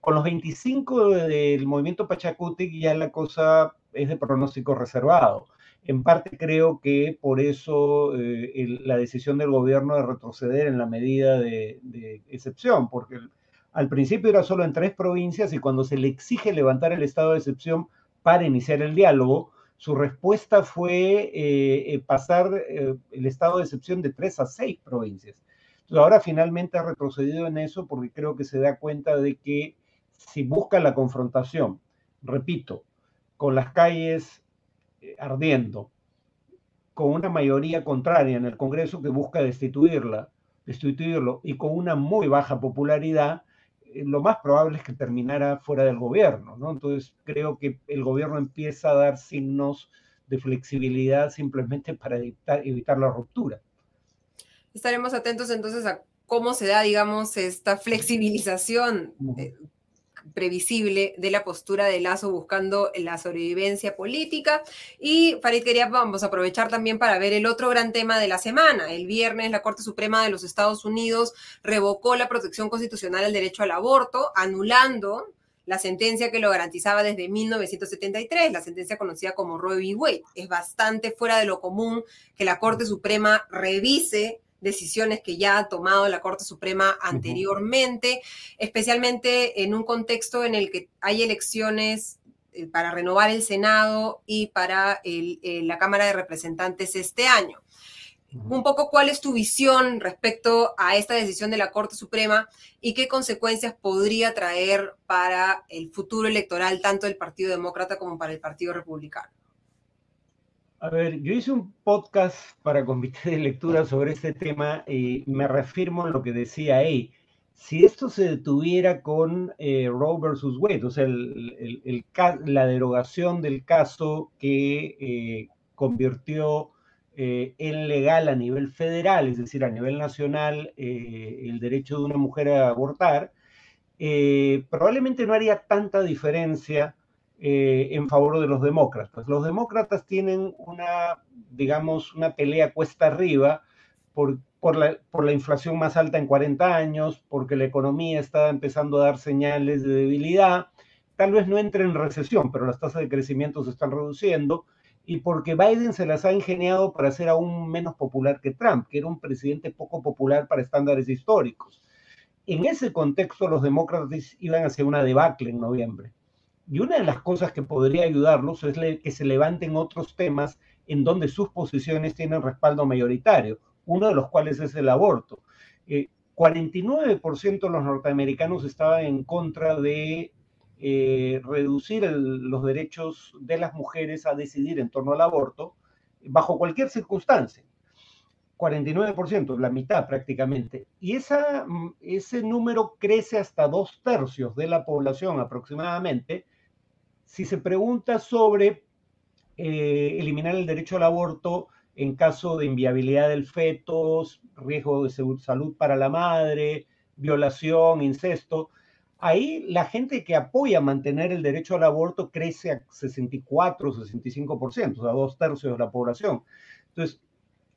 Con los 25 del movimiento Pachacuti ya la cosa es de pronóstico reservado. En parte creo que por eso eh, la decisión del gobierno de retroceder en la medida de, de excepción, porque al principio era solo en tres provincias y cuando se le exige levantar el estado de excepción para iniciar el diálogo, su respuesta fue eh, eh, pasar eh, el estado de excepción de tres a seis provincias. Entonces, ahora finalmente ha retrocedido en eso porque creo que se da cuenta de que si busca la confrontación, repito, con las calles ardiendo, con una mayoría contraria en el Congreso que busca destituirla, destituirlo y con una muy baja popularidad, lo más probable es que terminara fuera del gobierno, ¿no? Entonces creo que el gobierno empieza a dar signos de flexibilidad simplemente para evitar, evitar la ruptura. Estaremos atentos entonces a cómo se da, digamos, esta flexibilización previsible de la postura de Lazo buscando la sobrevivencia política. Y Farid, quería vamos a aprovechar también para ver el otro gran tema de la semana. El viernes la Corte Suprema de los Estados Unidos revocó la protección constitucional al derecho al aborto, anulando la sentencia que lo garantizaba desde 1973, la sentencia conocida como Roe v. Wade. Es bastante fuera de lo común que la Corte Suprema revise decisiones que ya ha tomado la Corte Suprema anteriormente, especialmente en un contexto en el que hay elecciones eh, para renovar el Senado y para eh, la Cámara de Representantes este año. Un poco cuál es tu visión respecto a esta decisión de la Corte Suprema y qué consecuencias podría traer para el futuro electoral tanto del Partido Demócrata como para el Partido Republicano. A ver, yo hice un podcast para comité de lectura sobre este tema y me reafirmo en lo que decía ahí. Si esto se detuviera con eh, Roe versus Wade, o sea, la derogación del caso que eh, convirtió eh, en legal a nivel federal, es decir, a nivel nacional, el derecho de una mujer a abortar, probablemente no haría tanta diferencia eh, en favor de los demócratas. Los demócratas tienen una, digamos, una pelea cuesta arriba por, por, la, por la inflación más alta en 40 años, porque la economía está empezando a dar señales de debilidad. Tal vez no entre en recesión, pero las tasas de crecimiento se están reduciendo y porque Biden se las ha ingeniado para ser aún menos popular que Trump, que era un presidente poco popular para estándares históricos. En ese contexto, los demócratas iban hacia una debacle en noviembre. Y una de las cosas que podría ayudarlos es que se levanten otros temas en donde sus posiciones tienen respaldo mayoritario, uno de los cuales es el aborto. 49% eh, de los norteamericanos estaban en contra de eh, reducir los derechos de las mujeres a decidir en torno al aborto bajo cualquier circunstancia. 49%, la mitad prácticamente. Y mm, ese número crece hasta dos tercios de la población aproximadamente si se pregunta sobre eh, eliminar el derecho al aborto en caso de inviabilidad del feto, riesgo de salud para la madre, violación, incesto, ahí la gente que apoya mantener el derecho al aborto crece a 64, 65%, o sea, dos tercios de la población. Entonces,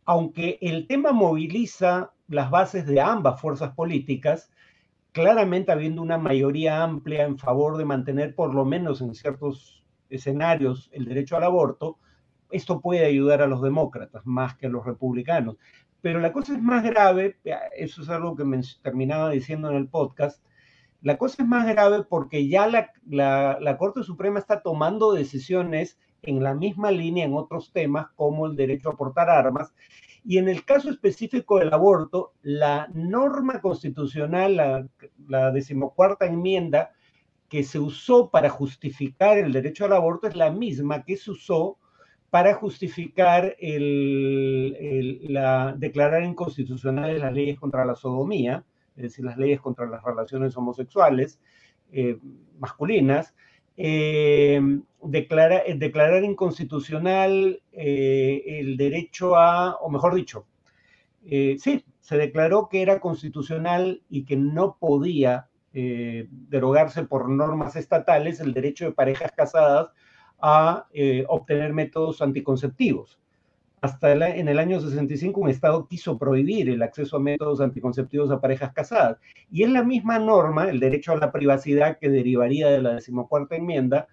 aunque el tema moviliza las bases de ambas fuerzas políticas, claramente habiendo una mayoría amplia en favor de mantener por lo menos en ciertos escenarios el derecho al aborto, esto puede ayudar a los demócratas más que a los republicanos. Pero la cosa es más grave, eso es algo que me terminaba diciendo en el podcast, la cosa es más grave porque ya la, la, Corte Suprema está tomando decisiones en la misma línea en otros temas como el derecho a portar armas. Y en el caso específico del aborto, la norma constitucional, la, decimocuarta enmienda, que se usó para justificar el derecho al aborto es la misma que se usó para justificar el, la, declarar inconstitucionales las leyes contra la sodomía, es decir, las leyes contra las relaciones homosexuales eh, masculinas, eh, declara, declarar inconstitucional eh, el derecho a, o mejor dicho, sí, se declaró que era constitucional y que no podía derogarse por normas estatales el derecho de parejas casadas a eh, obtener métodos anticonceptivos. Hasta en el año 65 un Estado quiso prohibir el acceso a métodos anticonceptivos a parejas casadas. Y es la misma norma, el derecho a la privacidad que derivaría de la decimocuarta enmienda,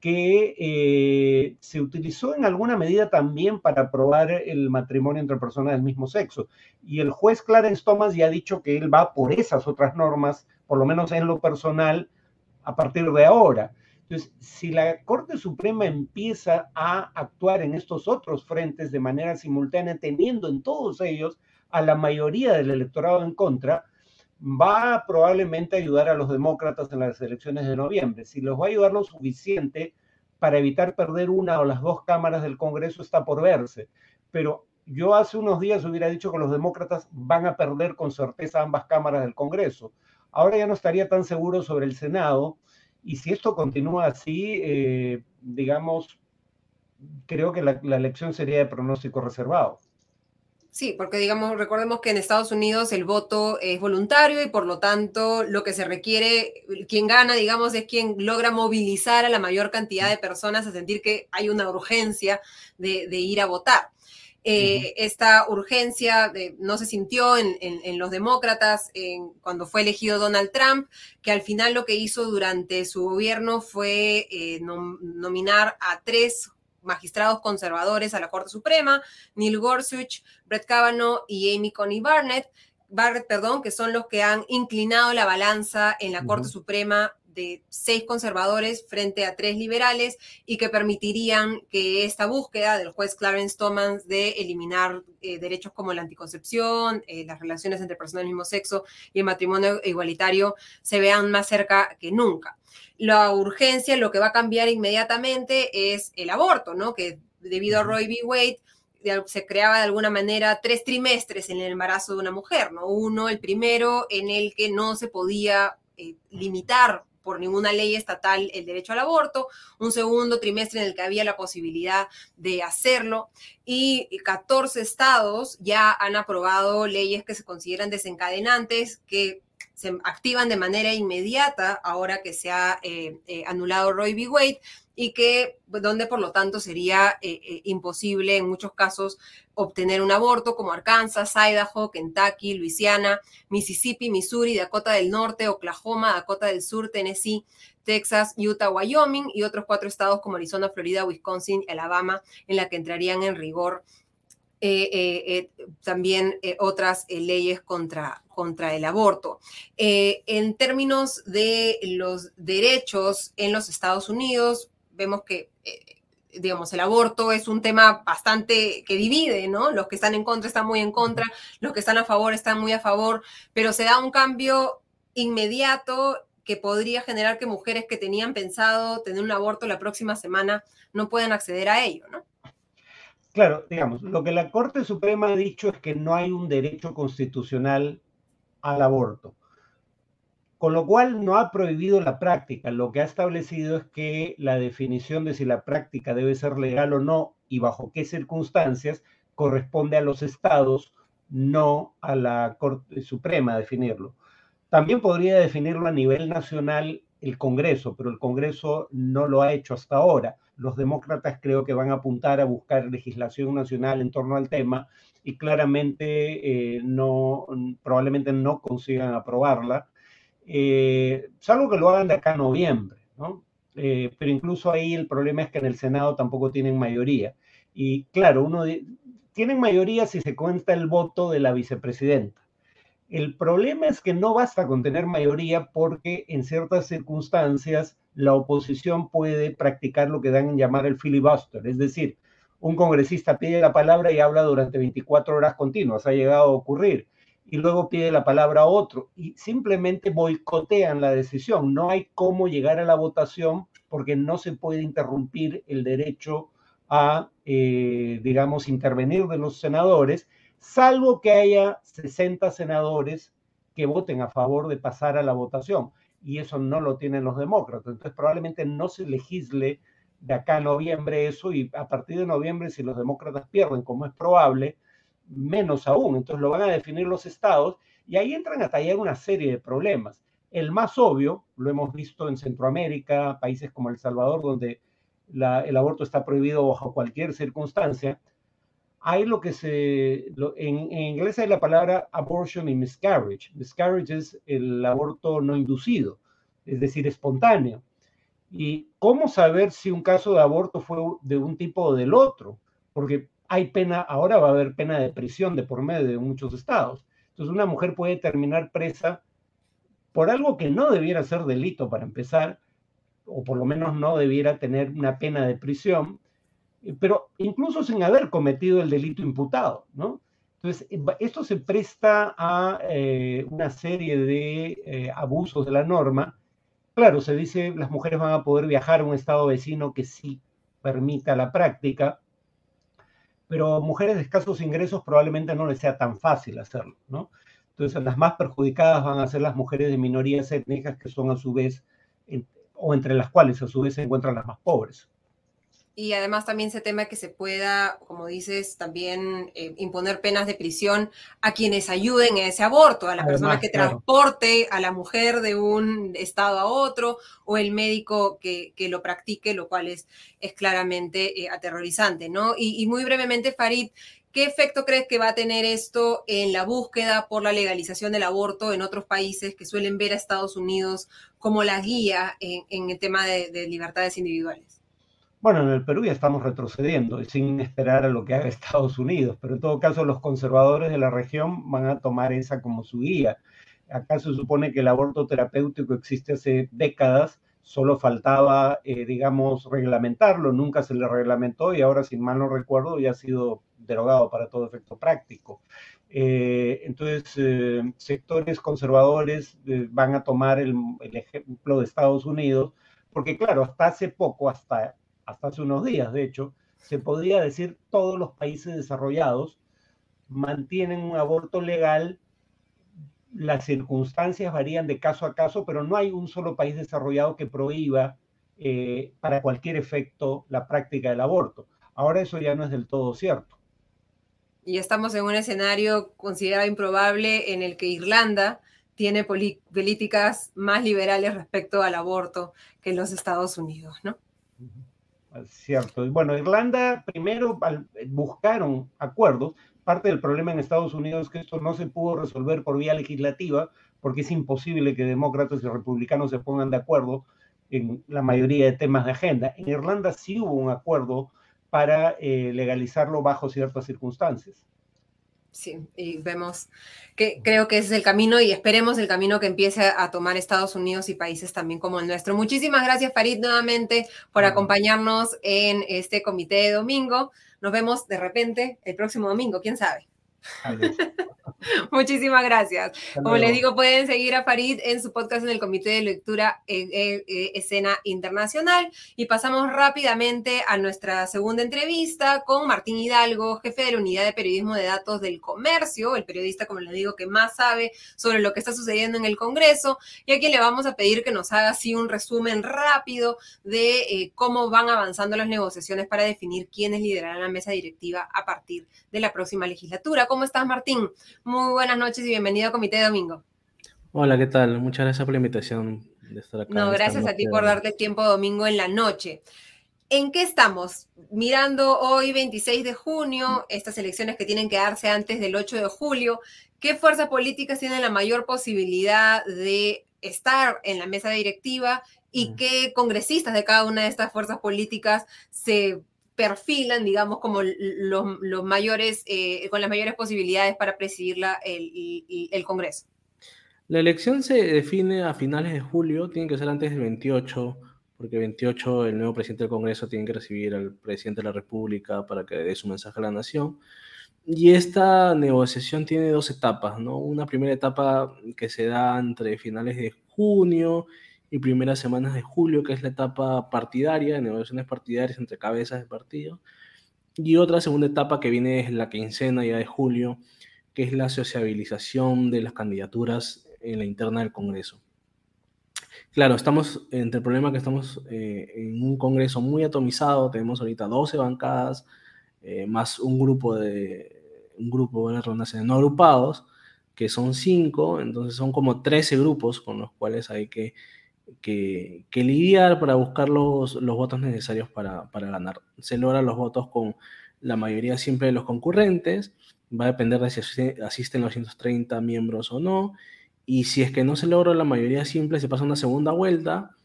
que eh, se utilizó en alguna medida también para aprobar el matrimonio entre personas del mismo sexo. Y el juez Clarence Thomas ya ha dicho que él va por esas otras normas, por lo menos en lo personal, a partir de ahora. Entonces, si la Corte Suprema empieza a actuar en estos otros frentes de manera simultánea, teniendo en todos ellos a la mayoría del electorado en contra, va probablemente a ayudar a los demócratas en las elecciones de noviembre. Si los va a ayudar lo suficiente para evitar perder una o las dos cámaras del Congreso está por verse. Pero yo hace unos días hubiera dicho que los demócratas van a perder con certeza ambas cámaras del Congreso. Ahora ya no estaría tan seguro sobre el Senado y si esto continúa así, eh, digamos, creo que la, elección sería de pronóstico reservado. Sí, porque digamos, recordemos que en Estados Unidos el voto es voluntario y por lo tanto lo que se requiere, quien gana, digamos, es quien logra movilizar a la mayor cantidad de personas a sentir que hay una urgencia de ir a votar. Eh, esta urgencia no se sintió en, los demócratas cuando fue elegido Donald Trump, que al final lo que hizo durante su gobierno fue eh, nominar a tres magistrados conservadores a la Corte Suprema, Neil Gorsuch, Brett Kavanaugh y Amy Coney Barnett, Barrett, perdón, que son los que han inclinado la balanza en la Corte Suprema de seis conservadores frente a tres liberales y que permitirían que esta búsqueda del juez Clarence Thomas de eliminar eh, derechos como la anticoncepción, eh, las relaciones entre personas del mismo sexo y el matrimonio igualitario se vean más cerca que nunca. La urgencia, lo que va a cambiar inmediatamente es el aborto, ¿no? Que debido a Roy v. Wade, se creaba de alguna manera tres trimestres en el embarazo de una mujer, ¿no? Uno, el primero, en el que no se podía eh, limitar por ninguna ley estatal el derecho al aborto, un segundo trimestre en el que había la posibilidad de hacerlo y 14 estados ya han aprobado leyes que se consideran desencadenantes, que se activan de manera inmediata ahora que se ha eh, eh, anulado Roy v. Wade y que donde por lo tanto sería eh, imposible en muchos casos obtener un aborto como Arkansas, Idaho, Kentucky, Luisiana, Mississippi, Missouri, Dakota del Norte, Oklahoma, Dakota del Sur, Tennessee, Texas, Utah, Wyoming y otros cuatro estados como Arizona, Florida, Wisconsin, Alabama, en la que entrarían en rigor eh, eh, eh, también otras leyes contra, contra el aborto. en términos de los derechos en los Estados Unidos, vemos que digamos, el aborto es un tema bastante que divide, ¿no? Los que están en contra están muy en contra, los que están a favor están muy a favor, pero se da un cambio inmediato que podría generar que mujeres que tenían pensado tener un aborto la próxima semana no puedan acceder a ello, ¿no? Claro, digamos, lo que la Corte Suprema ha dicho es que no hay un derecho constitucional al aborto, con lo cual no ha prohibido la práctica. Lo que ha establecido es que la definición de si la práctica debe ser legal o no y bajo qué circunstancias corresponde a los estados, no a la Corte Suprema definirlo. También podría definirlo a nivel nacional el Congreso, pero el Congreso no lo ha hecho hasta ahora. Los demócratas creo que van a apuntar a buscar legislación nacional en torno al tema y claramente eh, no, probablemente no consigan aprobarla, eh, salvo que lo hagan de acá a noviembre, ¿no? Eh, pero incluso ahí el problema es que en el Senado tampoco tienen mayoría. Y claro, uno tienen mayoría si se cuenta el voto de la vicepresidenta. El problema es que no basta con tener mayoría porque en ciertas circunstancias la oposición puede practicar lo que dan en llamar el filibuster, es decir, un congresista pide la palabra y habla durante 24 horas continuas, ha llegado a ocurrir, y luego pide la palabra a otro y simplemente boicotean la decisión. No hay cómo llegar a la votación porque no se puede interrumpir el derecho a, eh, digamos, intervenir de los senadores salvo que haya 60 senadores que voten a favor de pasar a la votación. Y eso no lo tienen los demócratas. Entonces probablemente no se legisle de acá a noviembre eso y a partir de noviembre, si los demócratas pierden, como es probable, menos aún. Entonces lo van a definir los estados y ahí entran a tallar una serie de problemas. El más obvio, lo hemos visto en Centroamérica, países como El Salvador, donde el aborto está prohibido bajo cualquier circunstancia, hay lo que se, en, inglés hay la palabra abortion y miscarriage. Miscarriage es el aborto no inducido, es decir, espontáneo. ¿Y cómo saber si un caso de aborto fue de un tipo o del otro? Porque hay pena, ahora va a haber pena de prisión de por medio de muchos estados. Entonces una mujer puede terminar presa por algo que no debiera ser delito para empezar, o por lo menos no debiera tener una pena de prisión, pero incluso sin haber cometido el delito imputado, ¿no? Entonces, eh, esto se presta a eh, una serie de eh, abusos de la norma. Claro, se dice las mujeres van a poder viajar a un estado vecino que sí permita la práctica, pero mujeres de escasos ingresos probablemente no les sea tan fácil hacerlo, ¿no? Entonces, las más perjudicadas van a ser las mujeres de minorías étnicas que son a su vez, o entre las cuales a su vez se encuentran las más pobres y además también se tema que se pueda, como dices, también eh, imponer penas de prisión a quienes ayuden en ese aborto, a la persona que transporte a la mujer de un estado a otro o el médico que, lo practique, lo cual es, es claramente eh, aterrorizante, ¿no? Y, y muy brevemente, Farid, ¿Qué efecto crees que va a tener esto en la búsqueda por la legalización del aborto en otros países que suelen ver a Estados Unidos como la guía en, el tema de libertades individuales? Bueno, en el Perú ya estamos retrocediendo sin esperar a lo que haga Estados Unidos, pero en todo caso los conservadores de la región van a tomar esa como su guía. Acá se supone que el aborto terapéutico existe hace décadas, solo faltaba, eh, digamos, reglamentarlo, nunca se le reglamentó y ahora, sin mal no recuerdo, ya ha sido derogado para todo efecto práctico. Eh, entonces, eh, sectores conservadores van a tomar el, el ejemplo de Estados Unidos, porque claro, hasta hace poco, hasta hasta hace unos días, de hecho, se podría decir todos los países desarrollados mantienen un aborto legal. Las circunstancias varían de caso a caso, pero no hay un solo país desarrollado que prohíba eh, para cualquier efecto la práctica del aborto. Ahora eso ya no es del todo cierto. Y estamos en un escenario considerado improbable en el que Irlanda tiene políticas más liberales respecto al aborto que los Estados Unidos, ¿no? Cierto. Bueno, Irlanda primero buscaron acuerdos. Parte del problema en Estados Unidos es que esto no se pudo resolver por vía legislativa, porque es imposible que demócratas y republicanos se pongan de acuerdo en la mayoría de temas de agenda. En Irlanda sí hubo un acuerdo para eh, legalizarlo bajo ciertas circunstancias. Sí, y vemos que creo que ese es el camino y esperemos el camino que empiece a tomar Estados Unidos y países también como el nuestro. Muchísimas gracias, Farid, nuevamente por acompañarnos en este comité de domingo. Nos vemos de repente el próximo domingo, quién sabe. Muchísimas gracias. Como les digo, pueden seguir a Farid en su podcast en el Comité de Lectura eh, eh, eh, Escena Internacional. Y pasamos rápidamente a nuestra segunda entrevista con Martín Hidalgo, jefe de la Unidad de Periodismo de Datos del Comercio, el periodista, como les digo, que más sabe sobre lo que está sucediendo en el Congreso, y a quien le vamos a pedir que nos haga así un resumen rápido de cómo van avanzando las negociaciones para definir quiénes liderarán la mesa directiva a partir de la próxima legislatura. ¿Cómo estás, Martín? Muy buenas noches y bienvenido a Comité de Domingo. Hola, ¿qué tal? Muchas gracias por la invitación de estar acá. No, gracias a ti por darte tiempo domingo en la noche. ¿En qué estamos? Mirando hoy 26 de junio, estas elecciones que tienen que darse antes del 8 de julio, ¿qué fuerzas políticas tienen la mayor posibilidad de estar en la mesa directiva y mm. qué congresistas de cada una de estas fuerzas políticas se perfilan, digamos, como los, mayores, eh, con las mayores posibilidades para presidir el, el Congreso? La elección se define a finales de julio, tiene que ser antes del 28 porque 28 el nuevo presidente del Congreso tiene que recibir al presidente de la República para que dé su mensaje a la nación. Y esta negociación tiene dos etapas, ¿no? Una primera etapa que se da entre finales de junio y primeras semanas de julio, que es la etapa partidaria, de negociaciones partidarias entre cabezas de partido. Y otra segunda etapa que viene es la quincena ya de julio, que es la sociabilización de las candidaturas en la interna del Congreso. Claro, estamos entre el problema que estamos eh, en un Congreso muy atomizado, tenemos ahorita 12 bancadas, eh, más un grupo de, un grupo de no agrupados, que son 5, entonces son como 13 grupos con los cuales hay que, que, lidiar para buscar los, los votos necesarios para, para, ganar. Se logran los votos con la mayoría siempre de los concurrentes, va a depender de si asisten los 130 miembros o no, y si es que no se logra la mayoría simple, se pasa una segunda vuelta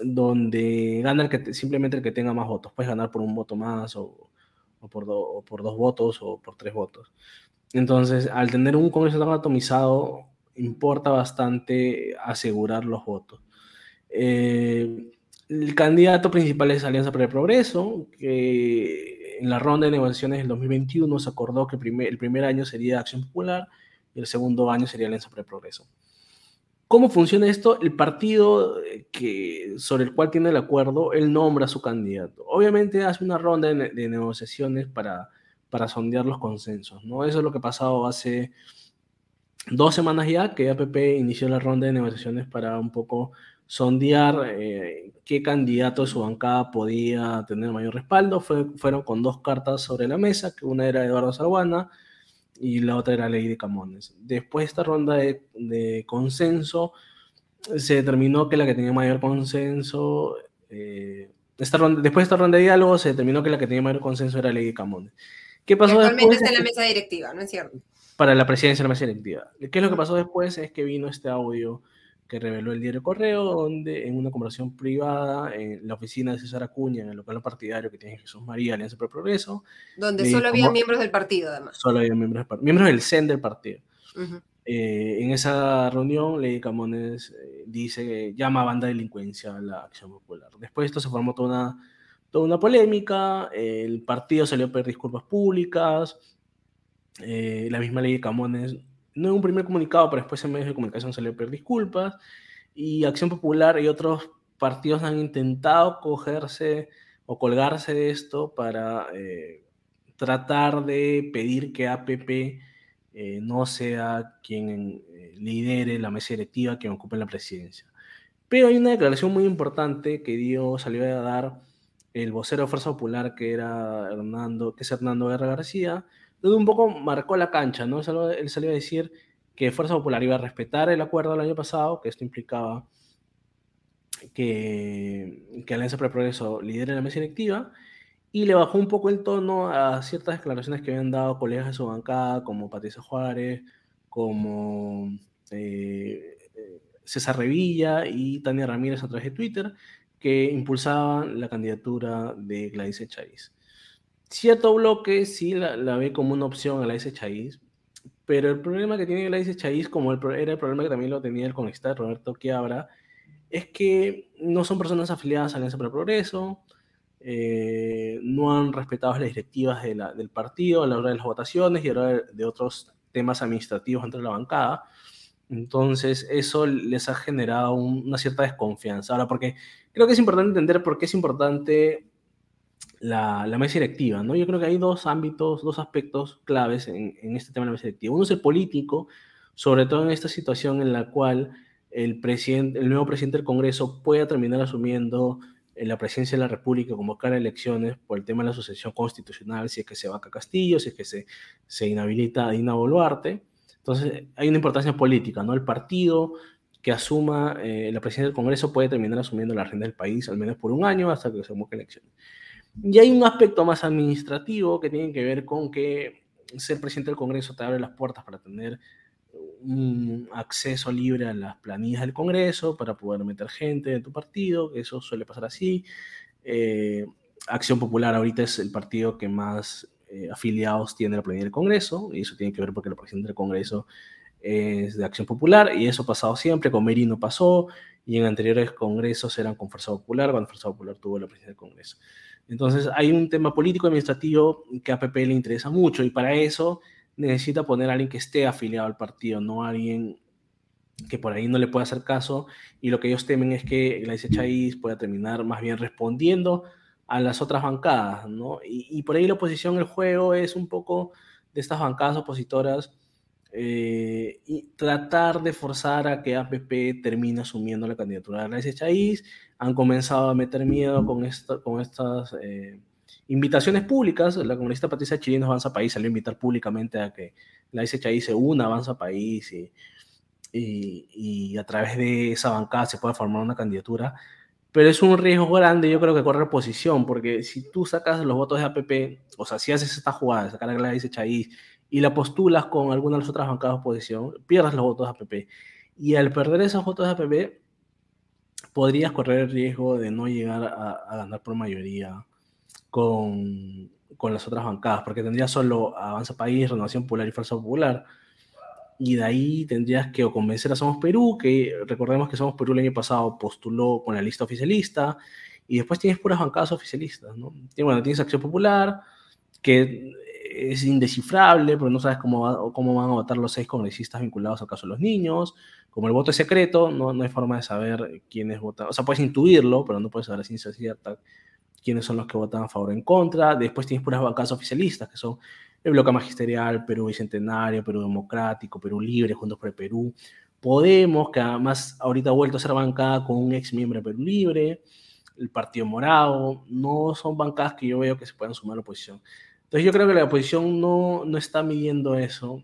donde gana que simplemente el que tenga más votos. Puedes ganar por un voto más o, por, por, dos votos o por tres votos. Entonces, al tener un Congreso tan atomizado, importa bastante asegurar los votos. Eh, el candidato principal es Alianza para el Progreso, que en la ronda de negociaciones del 2021 se acordó que el primer año sería Acción Popular y el segundo año sería Alianza para el Progreso. ¿Cómo funciona esto? El partido eh, que, sobre el cual tiene el acuerdo, él nombra a su candidato. Obviamente hace una ronda de, negociaciones para, para sondear los consensos, ¿no? Eso es lo que ha pasado hace dos semanas ya, que APP inició la ronda de negociaciones para un poco sondear eh, qué candidato de su bancada podía tener mayor respaldo. fueron con dos cartas sobre la mesa, que una era Eduardo Salguana, y la otra era Ley de Camones. Después de esta ronda de, consenso, se determinó que la que tenía mayor consenso, eh, esta ronda, después de esta ronda de diálogo, se determinó que la que tenía mayor consenso era Ley de Camones. ¿Qué pasó Actualmente está en la mesa directiva, ¿no es cierto? Para la presidencia de la mesa directiva. ¿Qué es lo que pasó después? Es que vino este audio que reveló el diario Correo, donde en una conversación privada en la oficina de César Acuña, en el local partidario que tiene Jesús María, Alianza por Progreso. Donde solo había miembros del partido, además. Solo había miembros del partido, miembros del CEN del partido. Eh, en esa reunión, Ley Camones eh, dice que llama a banda de delincuencia a la acción popular. Después de esto se formó toda una, toda una polémica, el partido salió a pedir disculpas públicas, eh, la misma Ley Camones no en un primer comunicado, pero después en medios de comunicación salió a pedir disculpas. Y Acción Popular y otros partidos han intentado cogerse o colgarse de esto para eh, tratar de pedir que APP eh, no sea quien eh, lidere la mesa directiva, quien ocupe la presidencia. Pero hay una declaración muy importante que dio, salió a dar el vocero de Fuerza Popular, que era Hernando, que es Hernando Guerra García, un poco marcó la cancha, ¿no? Él salió a decir que Fuerza Popular iba a respetar el acuerdo del año pasado, que esto implicaba que, que Alianza para el Progreso lidere la mesa directiva, y le bajó un poco el tono a ciertas declaraciones que habían dado colegas de su bancada, como Patricia Juárez, como eh, César Revilla y Tania Ramírez a través de Twitter, que impulsaban la candidatura de Gladys Echaíz cierto bloque sí la, ve como una opción a la S. Pero el problema que tiene la S. Chaiz, como el, era el problema que también lo tenía el congresista Roberto Quiabra, es que no son personas afiliadas a Alianza para el Progreso, eh, no han respetado las directivas del partido a la hora de las votaciones y a la hora de, otros temas administrativos entre la bancada. Entonces, eso les ha generado una cierta desconfianza. Ahora, porque creo que es importante entender por qué es importante la, mesa directiva, ¿no? Yo creo que hay dos ámbitos, dos aspectos claves en, este tema de la mesa directiva. Uno es el político, sobre todo en esta situación en la cual el, nuevo presidente del Congreso pueda terminar asumiendo eh, la presidencia de la República, convocar elecciones por el tema de la sucesión constitucional, si es que se vaca Castillo, si es que se, inhabilita a Dina Boluarte. Entonces, hay una importancia política, ¿no? El partido que asuma eh, la presidencia del Congreso puede terminar asumiendo la agenda del país, al menos por un año, hasta que se convoque elecciones. Y hay un aspecto más administrativo que tiene que ver con que ser presidente del Congreso te abre las puertas para tener un acceso libre a las planillas del Congreso, para poder meter gente en tu partido, eso suele pasar así. Eh, Acción Popular ahorita es el partido que más eh, afiliados tiene la planilla del Congreso, y eso tiene que ver porque el presidente del Congreso es de Acción Popular, y eso ha pasado siempre, con Merino pasó, y en anteriores congresos eran con Fuerza Popular, cuando Fuerza Popular tuvo la presidencia del Congreso. Entonces hay un tema político administrativo que a PP le interesa mucho, y para eso necesita poner a alguien que esté afiliado al partido, no alguien que por ahí no le pueda hacer caso, y lo que ellos temen es que la Chaiz pueda terminar más bien respondiendo a las otras bancadas, ¿no? Y, por ahí la oposición, el juego es un poco de estas bancadas opositoras eh, y tratar de forzar a que APP termine asumiendo la candidatura de la Chaiz. Han comenzado a meter miedo con, esta, con estas eh, invitaciones públicas. La comunista Patricia Chirinos Avanza País salió a invitar públicamente a que la Chaiz se una Avanza País y, a través de esa bancada se pueda formar una candidatura pero es un riesgo grande, yo creo que correr posición, porque si tú sacas los votos de APP, o sea, si haces esta jugada, sacar a Gladys Chaís y la postulas con alguna de las otras bancadas de oposición, pierdas los votos de APP. Y al perder esos votos de APP, podrías correr el riesgo de no llegar a, ganar por mayoría con, con, las otras bancadas, porque tendrías solo Avanza País, Renovación Popular y Fuerza Popular y de ahí tendrías que convencer a Somos Perú, que recordemos que Somos Perú el año pasado postuló con la lista oficialista, y después tienes puras bancadas oficialistas, ¿no? bueno, tienes Acción Popular, que es indescifrable, pero no sabes cómo, cómo van a votar los seis congresistas vinculados al caso de los niños. Como el voto es secreto, no, no hay forma de saber quiénes votan. O sea, puedes intuirlo, pero no puedes saber a ciencia cierta quiénes son los que votan a favor o en contra. Después tienes puras bancadas oficialistas, que son el bloque magisterial, Perú Bicentenario, Perú Democrático, Perú Libre, Juntos por el Perú, Podemos, que además ahorita ha vuelto a ser bancada con un ex miembro de Perú Libre, el Partido Morado, no son bancadas que yo veo que se puedan sumar a la oposición. Entonces yo creo que la oposición no, no está midiendo eso.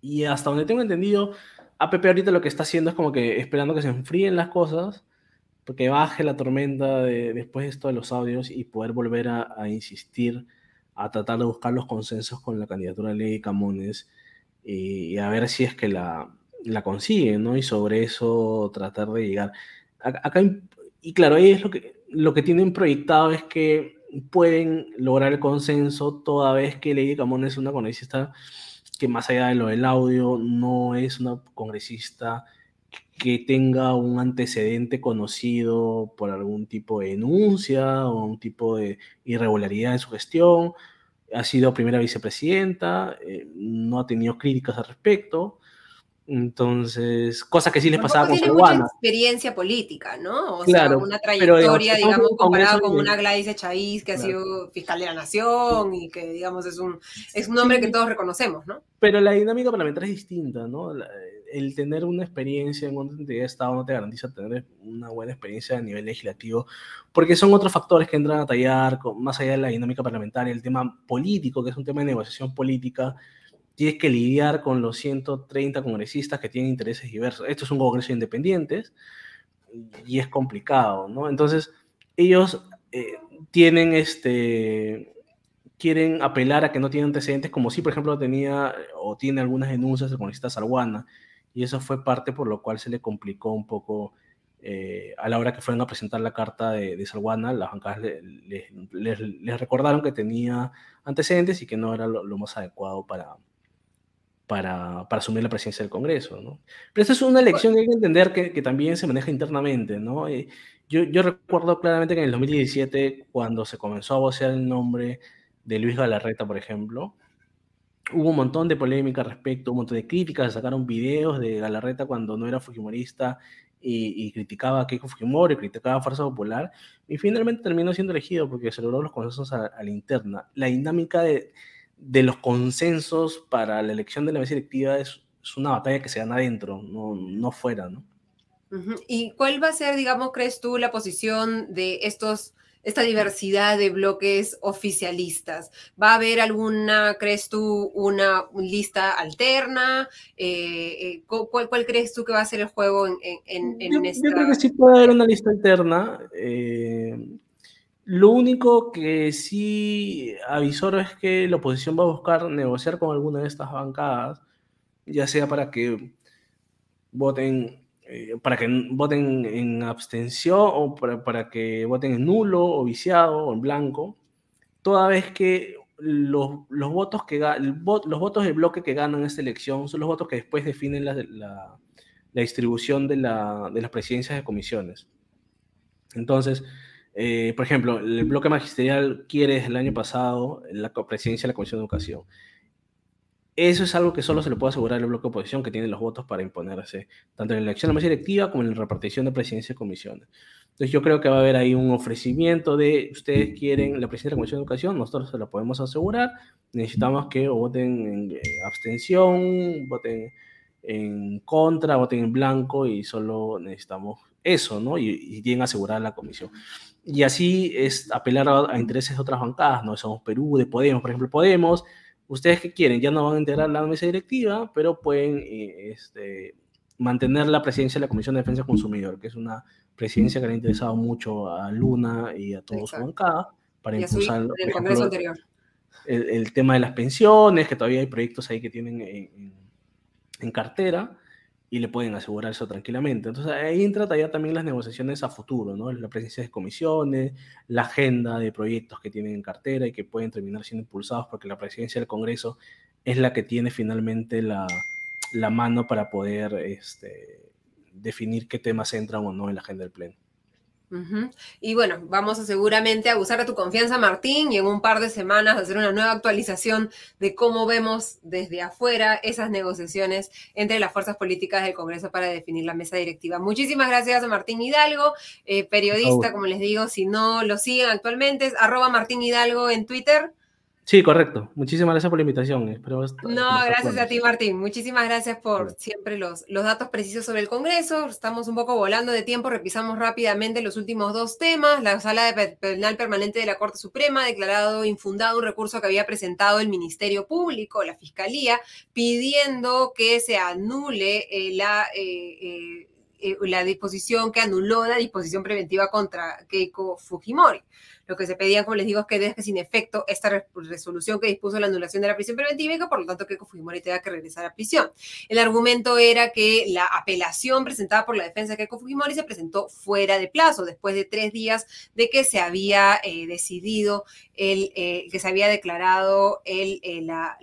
Y hasta donde tengo entendido, APP ahorita lo que está haciendo es como que esperando que se enfríen las cosas, porque baje la tormenta de, después de esto de los audios y poder volver a, a insistir a tratar de buscar los consensos con la candidatura de Ley Camones y, a ver si es que la, la consiguen, ¿no? Y sobre eso tratar de llegar. Acá, y claro, ahí es lo que, lo que tienen proyectado es que pueden lograr el consenso toda vez que Lady Camones es una congresista que más allá de lo del audio no es una congresista que tenga un antecedente conocido por algún tipo de denuncia o un tipo de irregularidad en su gestión. Ha sido primera vicepresidenta, eh, no ha tenido críticas al respecto. Entonces, cosa que sí les pasaba con tiene mucha experiencia política, ¿no? O sea, una trayectoria, digamos, comparado con una Gladys Echaíz que ha sido fiscal de la nación y que, digamos, es un, es un hombre que todos reconocemos, ¿no? Pero la dinámica parlamentaria es distinta, ¿no? el tener una experiencia en una entidad de Estado no te garantiza tener una buena experiencia a nivel legislativo, porque son otros factores que entran a tallar, más allá de la dinámica parlamentaria, el tema político, que es un tema de negociación política, tienes que lidiar con los 130 congresistas que tienen intereses diversos. Esto es un congreso de independientes y es complicado, ¿no? Entonces, ellos eh, tienen este quieren apelar a que no tienen antecedentes, como si, por ejemplo, tenía o tiene algunas denuncias del congresista Salguana, y eso fue parte por lo cual se le complicó un poco eh, a la hora que fueron a presentar la carta de, de Salguana, las bancadas les recordaron que tenía antecedentes y que no era lo, más adecuado para, para, para, asumir la presidencia del Congreso. ¿no? Pero esta es una elección que hay que entender que, que también se maneja internamente. ¿no? Eh, yo, yo, recuerdo claramente que en el 2017, cuando se comenzó a vocear el nombre de Luis Galarreta, por ejemplo, hubo un montón de polémica al respecto, un montón de críticas, sacaron videos de Galarreta cuando no era fujimorista y, criticaba a Keiko Fujimori, criticaba a Fuerza Popular, y finalmente terminó siendo elegido porque se logró los consensos a, la interna. La dinámica de, de, los consensos para la elección de la mesa directiva es, es una batalla que se gana adentro, no, no fuera, ¿no? ¿Y cuál va a ser, digamos, crees tú, la posición de estos esta diversidad de bloques oficialistas? ¿Va a haber alguna, crees tú, una lista alterna? Eh, eh, ¿cuál, crees tú que va a ser el juego en, en, yo, Yo creo que sí puede haber una lista alterna. Lo único que sí avisoro es que la oposición va a buscar negociar con alguna de estas bancadas, ya sea para que voten eh, para que voten en abstención o para, que voten en nulo o viciado o en blanco, toda vez que los, los votos que los votos del bloque que ganan esta elección son los votos que después definen la, la, distribución de, la, de, las presidencias de comisiones. Entonces, eh, por ejemplo, el bloque magisterial quiere desde el año pasado la presidencia de la Comisión de Educación. Eso es algo que solo se le puede asegurar el bloque de oposición que tiene los votos para imponerse, tanto en la elección de la mesa directiva como en la repartición de presidencia de comisiones. Entonces yo creo que va a haber ahí un ofrecimiento de ustedes quieren la presidencia de la Comisión de Educación, nosotros se lo podemos asegurar, necesitamos que voten en eh, abstención, voten en contra, voten en blanco y solo necesitamos eso, ¿no? Y, y tienen asegurar la comisión. Y así es apelar a, a, intereses de otras bancadas, ¿no? Somos Perú, de Podemos, por ejemplo, Podemos. Ustedes que quieren, ya no van a integrar la mesa directiva, pero pueden eh, este, mantener la presidencia de la Comisión de Defensa del Consumidor, que es una presidencia que le ha interesado mucho a Luna y a todos su bancada para impulsar el, el, tema de las pensiones, que todavía hay proyectos ahí que tienen en cartera y le pueden asegurar eso tranquilamente. Entonces ahí entra ya también las negociaciones a futuro, ¿no? La presencia de comisiones, la agenda de proyectos que tienen en cartera y que pueden terminar siendo impulsados porque la presidencia del Congreso es la que tiene finalmente la, la mano para poder este, definir qué temas entran o no en la agenda del Pleno. Y bueno, vamos a seguramente a usar de tu confianza, Martín, y en un par de semanas hacer una nueva actualización de cómo vemos desde afuera esas negociaciones entre las fuerzas políticas del Congreso para definir la mesa directiva. Muchísimas gracias a Martín Hidalgo, eh, periodista, como les digo, si no lo siguen actualmente, es arroba Martín Hidalgo en Twitter. Sí, correcto. Muchísimas gracias por la invitación. no, gracias a ti, Martín. Muchísimas gracias por siempre los, los datos precisos sobre el Congreso. Estamos un poco volando de tiempo. Repisamos rápidamente los últimos dos temas. La Sala de Penal Permanente de la Corte Suprema ha declarado infundado un recurso que había presentado el Ministerio Público, la Fiscalía, pidiendo que se anule eh, la... Eh, eh, la disposición que anuló la disposición preventiva contra Keiko Fujimori. Lo que se pedía, como les digo, es que deje sin efecto esta resolución que dispuso la anulación de la prisión preventiva y que por lo tanto Keiko Fujimori tenga que regresar a prisión. El argumento era que la apelación presentada por la defensa de Keiko Fujimori se presentó fuera de plazo, después de tres días de que se había eh, decidido, el, eh, que se había declarado el, eh, la,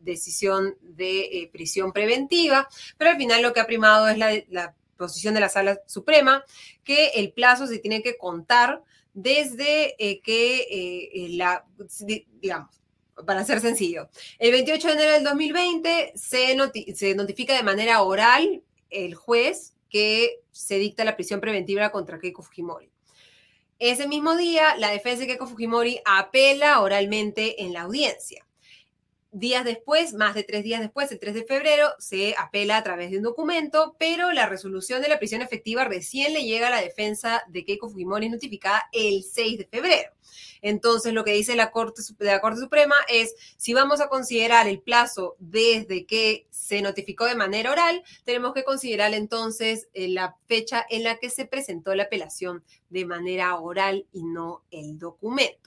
decisión de prisión preventiva, pero al final lo que ha primado es la posición de la Sala Suprema, que el plazo se tiene que contar desde eh, que eh, eh, la, digamos, para ser sencillo, el 28 de enero del 2020 se, se notifica de manera oral el juez que se dicta la prisión preventiva contra Keiko Fujimori. Ese mismo día, la defensa de Keiko Fujimori apela oralmente en la audiencia días después, más de tres días después, el 3 de febrero, se apela a través de un documento, pero la resolución de la prisión efectiva recién le llega a la defensa de Keiko Fujimori notificada el 6 de febrero. Entonces, lo que dice la Corte, la Corte Suprema es, si vamos a considerar el plazo desde que se notificó de manera oral, tenemos que considerar entonces eh, la fecha en la que se presentó la apelación de manera oral y no el documento.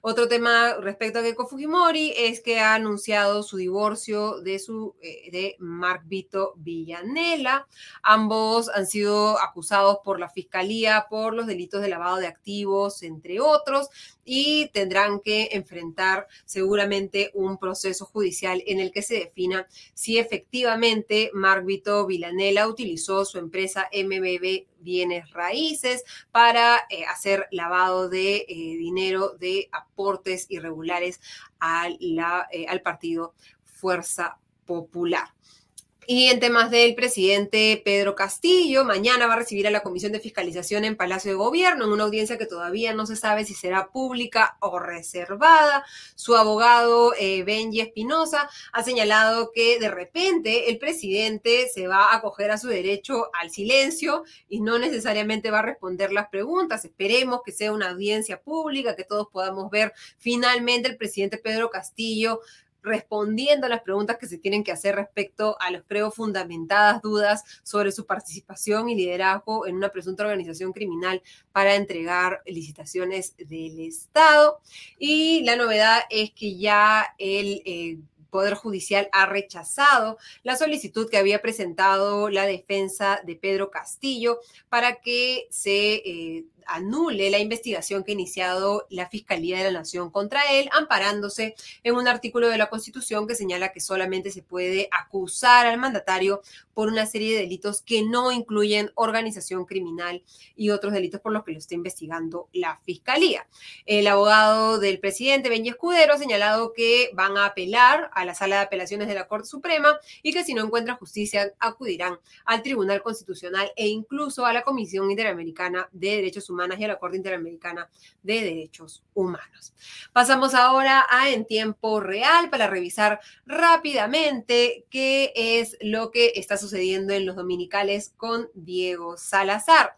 Otro tema respecto a Keiko Fujimori es que ha anunciado su divorcio de, su, eh, de Vito Villanela. Ambos han sido acusados por la fiscalía por los delitos de lavado de activos, entre otros, y tendrán que enfrentar seguramente un proceso judicial en el que se defina si efectivamente Mark Vito Villanela utilizó su empresa MBB bienes raíces para eh, hacer lavado de eh, dinero de aportes irregulares eh, al partido Fuerza Popular. Y en temas del presidente Pedro Castillo, mañana va a recibir a la Comisión de Fiscalización en Palacio de Gobierno, en una audiencia que todavía no se sabe si será pública o reservada. Su abogado eh, Benji Espinosa ha señalado que de repente el presidente se va a acoger a su derecho al silencio y no necesariamente va a responder las preguntas. Esperemos que sea una audiencia pública, que todos podamos ver finalmente el presidente Pedro Castillo respondiendo a las preguntas que se tienen que hacer respecto a las creo fundamentadas dudas sobre su participación y liderazgo en una presunta organización criminal para entregar licitaciones del Estado. Y la novedad es que ya el... Eh, Poder Judicial ha rechazado la solicitud que había presentado la defensa de Pedro Castillo para que se eh, anule la investigación que ha iniciado la Fiscalía de la Nación contra él, amparándose en un artículo de la Constitución que señala que solamente se puede acusar al mandatario por una serie de delitos que no incluyen organización criminal y otros delitos por los que lo está investigando la Fiscalía. El abogado del presidente, Benji Escudero, ha señalado que van a apelar a la Sala de Apelaciones de la Corte Suprema y que si no encuentran justicia acudirán al Tribunal Constitucional e incluso a la Comisión Interamericana de Derechos Humanos y a la Corte Interamericana de Derechos Humanos. Pasamos ahora a en tiempo real para revisar rápidamente qué es lo que está sucediendo en los dominicales con Diego Salazar.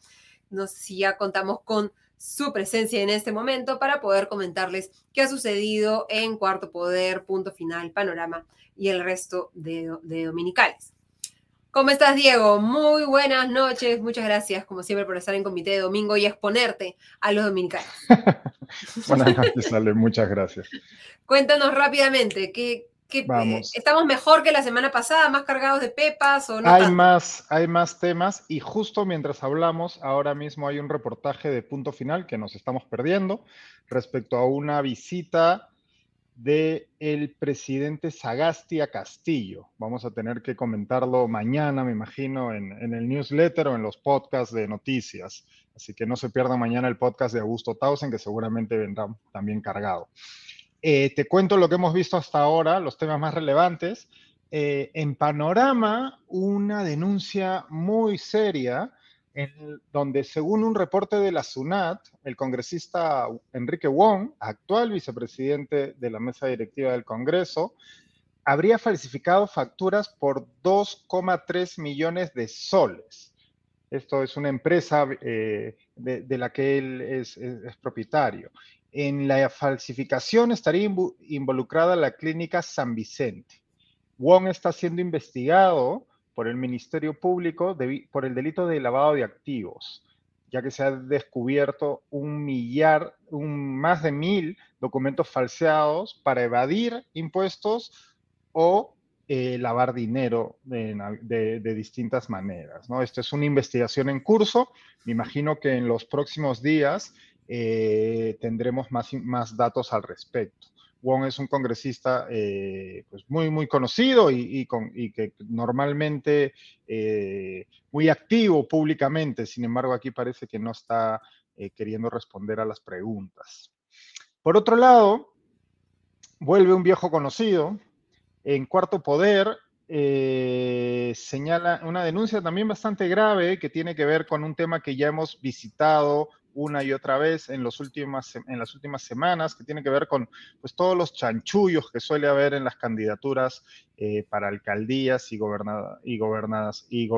No sé si ya contamos con su presencia en este momento para poder comentarles qué ha sucedido en Cuarto Poder, Punto Final, Panorama y el resto de dominicales. ¿Cómo estás, Diego? Muy buenas noches. Muchas gracias, como siempre, por estar en Comité de Domingo y exponerte a los dominicanos. buenas noches, Ale. Muchas gracias. Cuéntanos rápidamente, ¿qué, Vamos. ¿Estamos mejor que la semana pasada, más cargados de pepas o no? Hay más, hay más temas y justo mientras hablamos, ahora mismo hay un reportaje de punto final que nos estamos perdiendo respecto a una visita del el presidente Sagasti a Castillo. Vamos a tener que comentarlo mañana, me imagino, en, en, el newsletter o en los podcasts de noticias. Así que no se pierda mañana el podcast de Augusto Tausen, que seguramente vendrá también cargado. Eh, te cuento lo que hemos visto hasta ahora, los temas más relevantes. Eh, en Panorama, una denuncia muy seria, donde según un reporte de la SUNAT, el congresista Enrique Wong, actual vicepresidente de la mesa directiva del Congreso, habría falsificado facturas por 2,3 millones de soles. Esto es una empresa eh, de, la que él es propietario. En la falsificación estaría involucrada la clínica San Vicente. Wong está siendo investigado por el Ministerio Público por el delito de lavado de activos, ya que se ha descubierto un millar, un, más de mil documentos falseados para evadir impuestos o eh, lavar dinero de, distintas maneras. ¿no? Esta es una investigación en curso. Me imagino que en los próximos días eh, tendremos más, más datos al respecto. Wong es un congresista eh, pues muy, muy conocido y, que normalmente eh, muy activo públicamente, sin embargo aquí parece que no está queriendo responder a las preguntas. Por otro lado, vuelve un viejo conocido. En Cuarto Poder señala una denuncia también bastante grave que tiene que ver con un tema que ya hemos visitado una y otra vez en, los últimas, en las últimas semanas, que tiene que ver con pues, todos los chanchullos que suele haber en las candidaturas eh, para alcaldías y, gobernadas, y, gobernadas, y,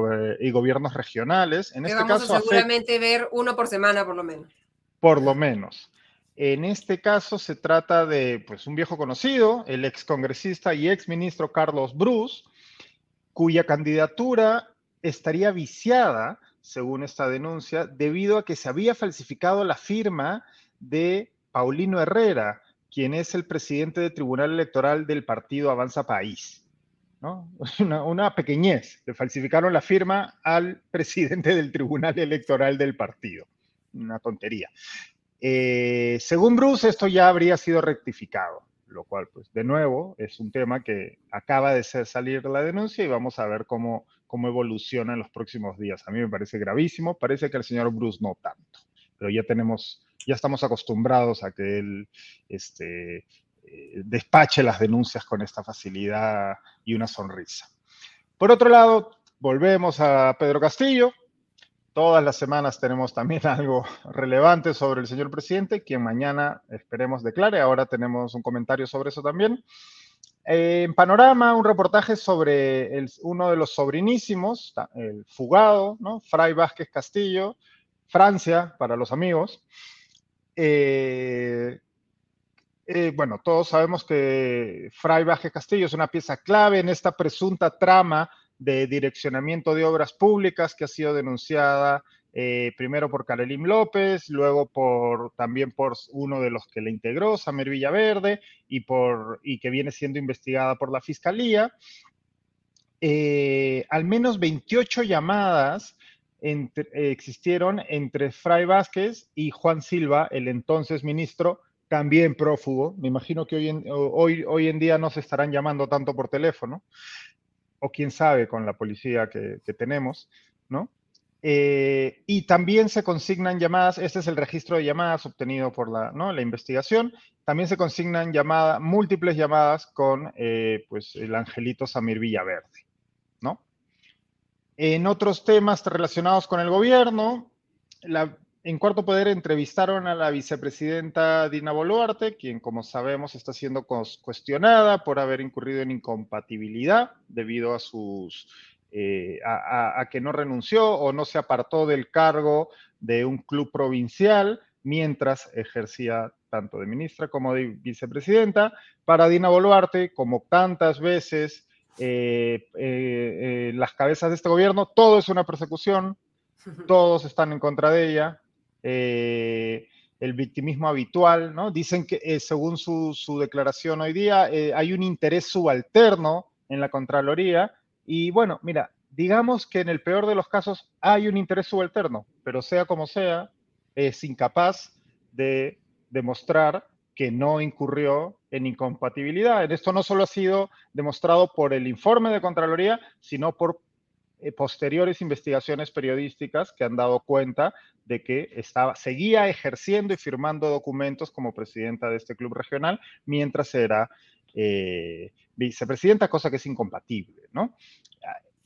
gobiernos regionales. En este vamos caso, a seguramente ver uno por semana, por lo menos. Por lo menos. En este caso se trata de pues, un viejo conocido, el ex congresista y ex ministro Carlos Bruce, cuya candidatura estaría viciada según esta denuncia, debido a que se había falsificado la firma de Paulino Herrera, quien es el presidente del Tribunal Electoral del partido Avanza País. ¿no? Una, pequeñez, le falsificaron la firma al presidente del Tribunal Electoral del partido. Una tontería. Eh, según Bruce, esto ya habría sido rectificado, lo cual, pues, de nuevo, es un tema que acaba de salir la denuncia y vamos a ver cómo cómo evoluciona en los próximos días. A mí me parece gravísimo, parece que el señor Bruce no tanto, pero ya tenemos, ya estamos acostumbrados a que él este, eh, despache las denuncias con esta facilidad y una sonrisa. Por otro lado, volvemos a Pedro Castillo. Todas las semanas tenemos también algo relevante sobre el señor presidente, quien mañana esperemos declare. Ahora tenemos un comentario sobre eso también. En Panorama, un reportaje sobre uno de los sobrinísimos, el fugado, ¿no? Fray Vázquez Castillo, Francia, para los amigos. Eh, eh, bueno, todos sabemos que Fray Vázquez Castillo es una pieza clave en esta presunta trama de direccionamiento de obras públicas que ha sido denunciada eh, primero por Carelim López, luego por también por uno de los que le integró, Samer Villaverde, y, por, y que viene siendo investigada por la Fiscalía. Eh, al menos 28 llamadas existieron entre Fray Vázquez y Juan Silva, el entonces ministro, también prófugo. Me imagino que hoy en, hoy, hoy en día no se estarán llamando tanto por teléfono o quién sabe con la policía que, tenemos, ¿no? Eh, y también se consignan llamadas, este es el registro de llamadas obtenido por la, investigación, también se consignan llamadas, múltiples llamadas con eh, pues, el angelito Samir Villaverde, ¿no? En otros temas relacionados con el gobierno, en Cuarto Poder entrevistaron a la vicepresidenta Dina Boluarte, quien, como sabemos, está siendo cuestionada por haber incurrido en incompatibilidad debido a sus eh, a, que no renunció o no se apartó del cargo de un club provincial mientras ejercía tanto de ministra como de vicepresidenta. Para Dina Boluarte, como tantas veces eh, eh, las cabezas de este gobierno, todo es una persecución, todos están en contra de ella, el victimismo habitual, ¿no? Dicen que según su, declaración hoy día hay un interés subalterno en la Contraloría y bueno, mira, digamos que en el peor de los casos hay un interés subalterno, pero sea como sea, es incapaz de demostrar que no incurrió en incompatibilidad. Esto no solo ha sido demostrado por el informe de Contraloría, sino por eh, posteriores investigaciones periodísticas que han dado cuenta de que estaba, seguía ejerciendo y firmando documentos como presidenta de este club regional mientras era eh, vicepresidenta, cosa que es incompatible, ¿no?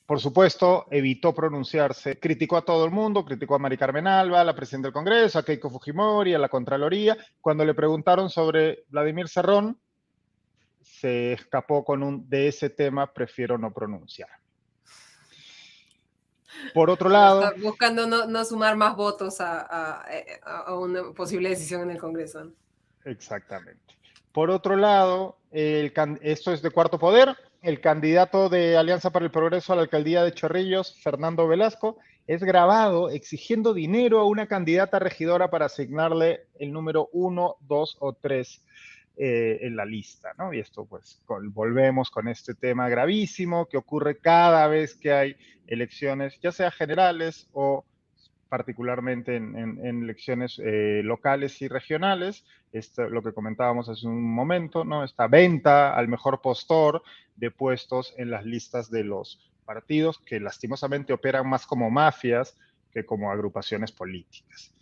Por supuesto, evitó pronunciarse, criticó a todo el mundo, criticó a Mari Carmen Alba, a la presidenta del Congreso, a Keiko Fujimori, a la Contraloría. Cuando le preguntaron sobre Vladimir Serrón, se escapó con un de ese tema, prefiero no pronunciar. Por otro lado... buscando no, sumar más votos a, una posible decisión en el Congreso. Exactamente. Por otro lado, esto es de cuarto poder, el candidato de Alianza para el Progreso a la alcaldía de Chorrillos, Fernando Velasco, es grabado exigiendo dinero a una candidata regidora para asignarle el número uno, dos o tres eh, en la lista, ¿no? Y esto, pues, volvemos con este tema gravísimo que ocurre cada vez que hay elecciones, ya sea generales o particularmente en, elecciones eh, locales y regionales, esto, lo que comentábamos hace un momento, ¿no? Esta venta al mejor postor de puestos en las listas de los partidos que lastimosamente operan más como mafias que como agrupaciones políticas.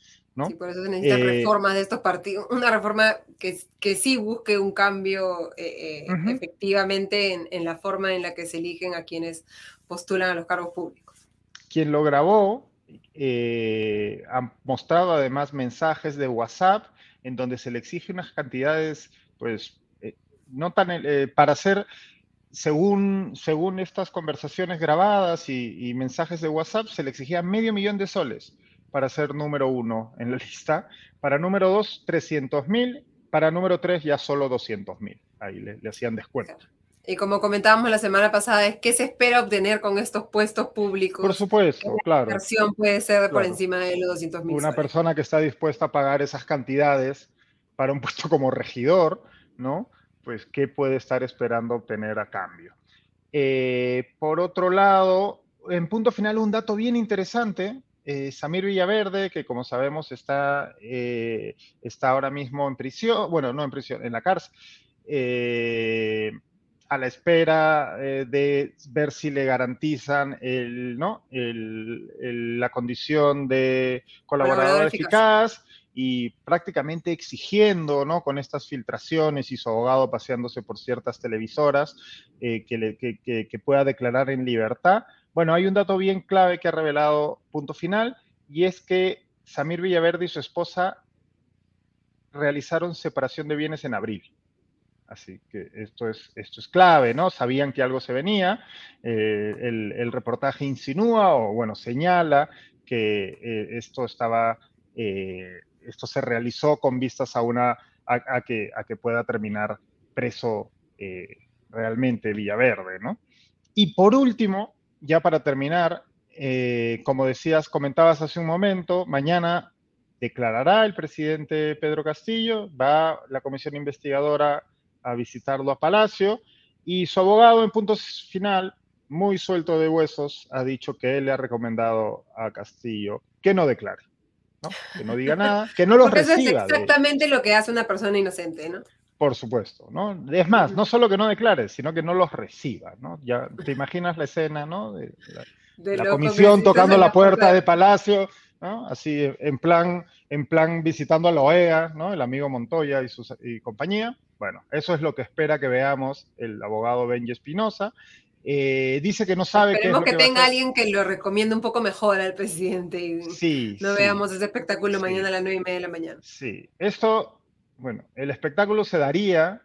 Sí, por eso se necesitan eh, reformas de estos partidos, una reforma que, que sí busque un cambio eh, eh, efectivamente en, la forma en la que se eligen a quienes postulan a los cargos públicos. Quien lo grabó ha mostrado además mensajes de WhatsApp en donde se le exige unas cantidades, pues, no tan, para hacer según, según estas conversaciones grabadas y, mensajes de WhatsApp, se le exigía medio millón de soles para ser número uno en la lista. Para número dos, 300 mil. Para número tres, ya solo 200 mil. Ahí le, hacían descuento. Y como comentábamos la semana pasada, es qué se espera obtener con estos puestos públicos. Por supuesto, claro. La inversión puede ser por encima de los 200 mil. Una persona que está dispuesta a pagar esas cantidades para un puesto como regidor, ¿no? Pues, ¿qué puede estar esperando obtener a cambio? Eh, por otro lado, en punto final, un dato bien interesante eh, Samir Villaverde, que como sabemos está, eh, está ahora mismo en prisión, bueno, no en prisión, en la cárcel, a la espera de ver si le garantizan el, ¿no? la condición de colaborador, eficaz. y prácticamente exigiendo, ¿no? Con estas filtraciones y su abogado paseándose por ciertas televisoras eh, que, pueda declarar en libertad. Bueno, hay un dato bien clave que ha revelado Punto Final y es que Samir Villaverde y su esposa realizaron separación de bienes en abril. Así que esto es, esto es clave, ¿no? Sabían que algo se venía. Eh, el, reportaje insinúa o, bueno, señala que eh, esto estaba esto se realizó con vistas a, una, a, que, a que pueda terminar preso eh, realmente Villaverde, ¿no? Y por último, ya para terminar, eh, como decías, comentabas hace un momento, mañana declarará el presidente Pedro Castillo, va la comisión investigadora a visitarlo a Palacio y su abogado en punto final, muy suelto de huesos, ha dicho que él le ha recomendado a Castillo que no declare. Que no diga nada, que no los reciba. Eso es exactamente lo que hace una persona inocente, ¿no? Por supuesto, ¿no? Es más, no solo que no declare, sino que no los reciba, ¿no? Ya te imaginas la escena, ¿no? De la, comisión tocando la puerta de Palacio, ¿no? Así en plan, en plan visitando a la OEA, ¿no? El amigo Montoya y, su y compañía. Bueno, eso es lo que espera que veamos el abogado Benji Espinosa. Eh, dice que no sabe Esperemos que, tenga alguien que lo recomiende un poco mejor al presidente y sí, no veamos ese espectáculo mañana a las nueve y media de la mañana. Sí, esto, bueno, el espectáculo se daría,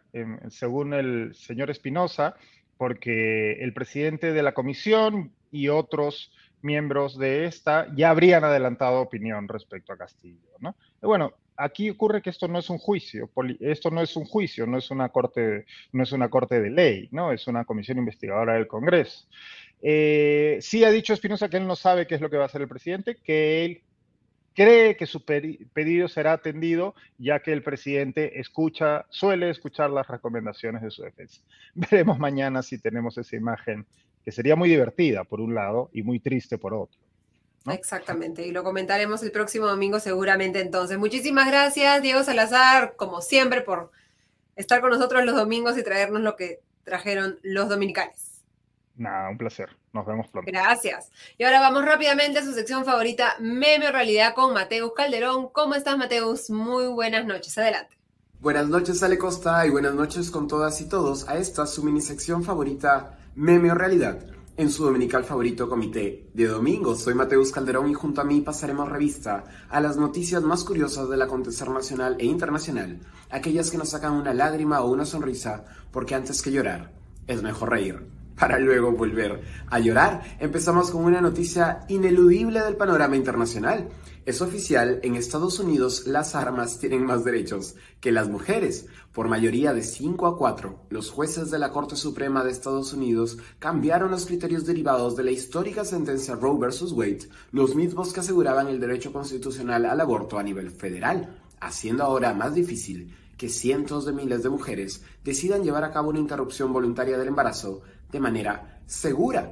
según el señor Espinosa, porque el presidente de la comisión y otros miembros de esta ya habrían adelantado opinión respecto a Castillo, ¿no? bueno, aquí ocurre que esto no es un juicio, esto no es un juicio, no es una corte, no es una corte de ley, ¿no? Es una comisión investigadora del Congreso. Eh, sí ha dicho Espinosa que él no sabe qué es lo que va a hacer el presidente, que él cree que su pedido será atendido, ya que el presidente escucha, suele escuchar las recomendaciones de su defensa. Veremos mañana si tenemos esa imagen, que sería muy divertida por un lado y muy triste por otro. Exactamente, y lo comentaremos el próximo domingo seguramente entonces. Muchísimas gracias, Diego Salazar, como siempre, por estar con nosotros los domingos y traernos lo que trajeron los dominicales. Nada, un placer. Nos vemos pronto. Gracias. Y ahora vamos rápidamente a su sección favorita, Meme o Realidad con Mateus Calderón. ¿Cómo estás, Mateus? Muy buenas noches. Adelante. Buenas noches, Ale Costa, y buenas noches con todas y todos a esta su mini sección favorita, Meme o Realidad en su dominical favorito comité de domingo. Soy Mateus Calderón y junto a mí pasaremos revista a las noticias más curiosas del acontecer nacional e internacional, aquellas que nos sacan una lágrima o una sonrisa, porque antes que llorar, es mejor reír para luego volver a llorar. Empezamos con una noticia ineludible del panorama internacional. Es oficial, en Estados Unidos las armas tienen más derechos que las mujeres. Por mayoría de 5 a 4, los jueces de la Corte Suprema de Estados Unidos cambiaron los criterios derivados de la histórica sentencia Roe vs. Wade, los mismos que aseguraban el derecho constitucional al aborto a nivel federal, haciendo ahora más difícil que cientos de miles de mujeres decidan llevar a cabo una interrupción voluntaria del embarazo de manera segura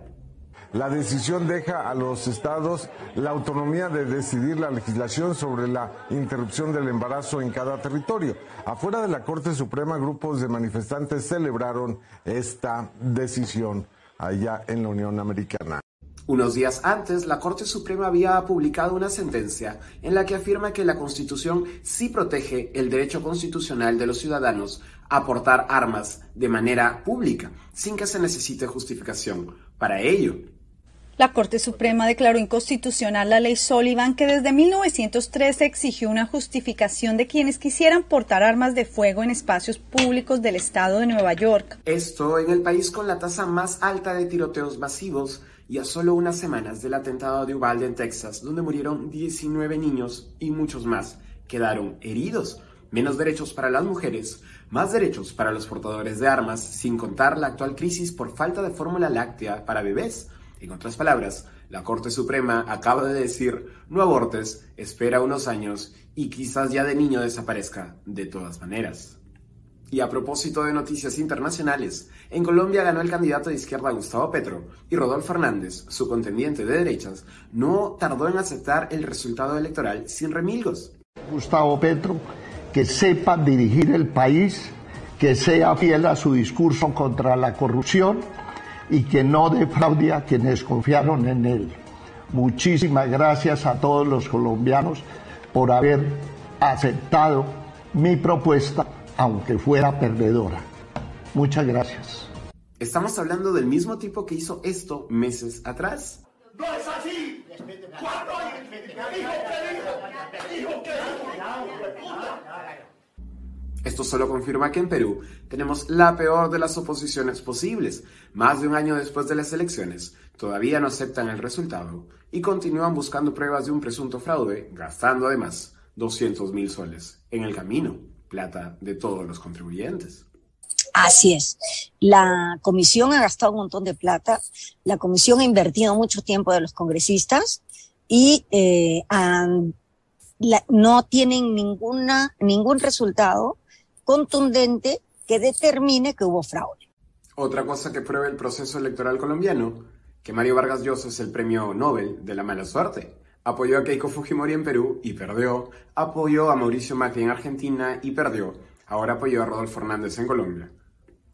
la decisión deja a los estados la autonomía de decidir la legislación sobre la interrupción del embarazo en cada territorio. Afuera de la Corte Suprema, grupos de manifestantes celebraron esta decisión allá en la Unión Americana. Unos días antes, la Corte Suprema había publicado una sentencia en la que afirma que la Constitución sí protege el derecho constitucional de los ciudadanos a portar armas de manera pública, sin que se necesite justificación para ello. La Corte Suprema declaró inconstitucional la ley Sullivan que desde 1913 exigió una justificación de quienes quisieran portar armas de fuego en espacios públicos del estado de Nueva York. Esto en el país con la tasa más alta de tiroteos masivos y a solo unas semanas del atentado de Uvalde en Texas, donde murieron 19 niños y muchos más quedaron heridos. Menos derechos para las mujeres, más derechos para los portadores de armas, sin contar la actual crisis por falta de fórmula láctea para bebés en otras palabras, la Corte Suprema acaba de decir, no abortes, espera unos años y quizás ya de niño desaparezca de todas maneras. Y a propósito de noticias internacionales, en Colombia ganó el candidato de izquierda Gustavo Petro y Rodolfo Fernández, su contendiente de derechas, no tardó en aceptar el resultado electoral sin remilgos. Gustavo Petro, que sepa dirigir el país, que sea fiel a su discurso contra la corrupción y que no defraude a quienes confiaron en él. Muchísimas gracias a todos los colombianos por haber aceptado mi propuesta, aunque fuera perdedora. Muchas gracias. ¿Estamos hablando del mismo tipo que hizo esto meses atrás? ¡No es así! ¿Cuándo? ¿Dijo que dijo? ¿Dijo que Esto solo confirma que en Perú tenemos la peor de las oposiciones posibles. Más de un año después de las elecciones, todavía no aceptan el resultado y continúan buscando pruebas de un presunto fraude, gastando además 200 mil soles en el camino, plata de todos los contribuyentes. Así es. La comisión ha gastado un montón de plata, la comisión ha invertido mucho tiempo de los congresistas y eh, no tienen ninguna, ningún resultado contundente que determine que hubo fraude. Otra cosa que prueba el proceso electoral colombiano, que Mario Vargas Llosa es el premio Nobel de la mala suerte. Apoyó a Keiko Fujimori en Perú y perdió. Apoyó a Mauricio Macri en Argentina y perdió. Ahora apoyó a Rodolfo Hernández en Colombia.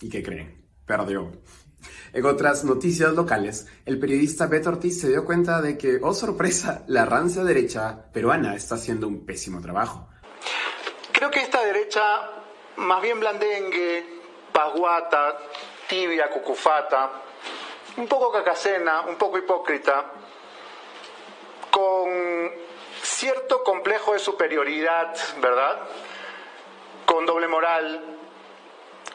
¿Y qué creen? Perdió. En otras noticias locales, el periodista Beto Ortiz se dio cuenta de que, oh sorpresa, la rancia derecha peruana está haciendo un pésimo trabajo. Creo que esta derecha más bien blandengue, paguata, tibia, cucufata, un poco cacacena, un poco hipócrita, con cierto complejo de superioridad, ¿verdad? Con doble moral,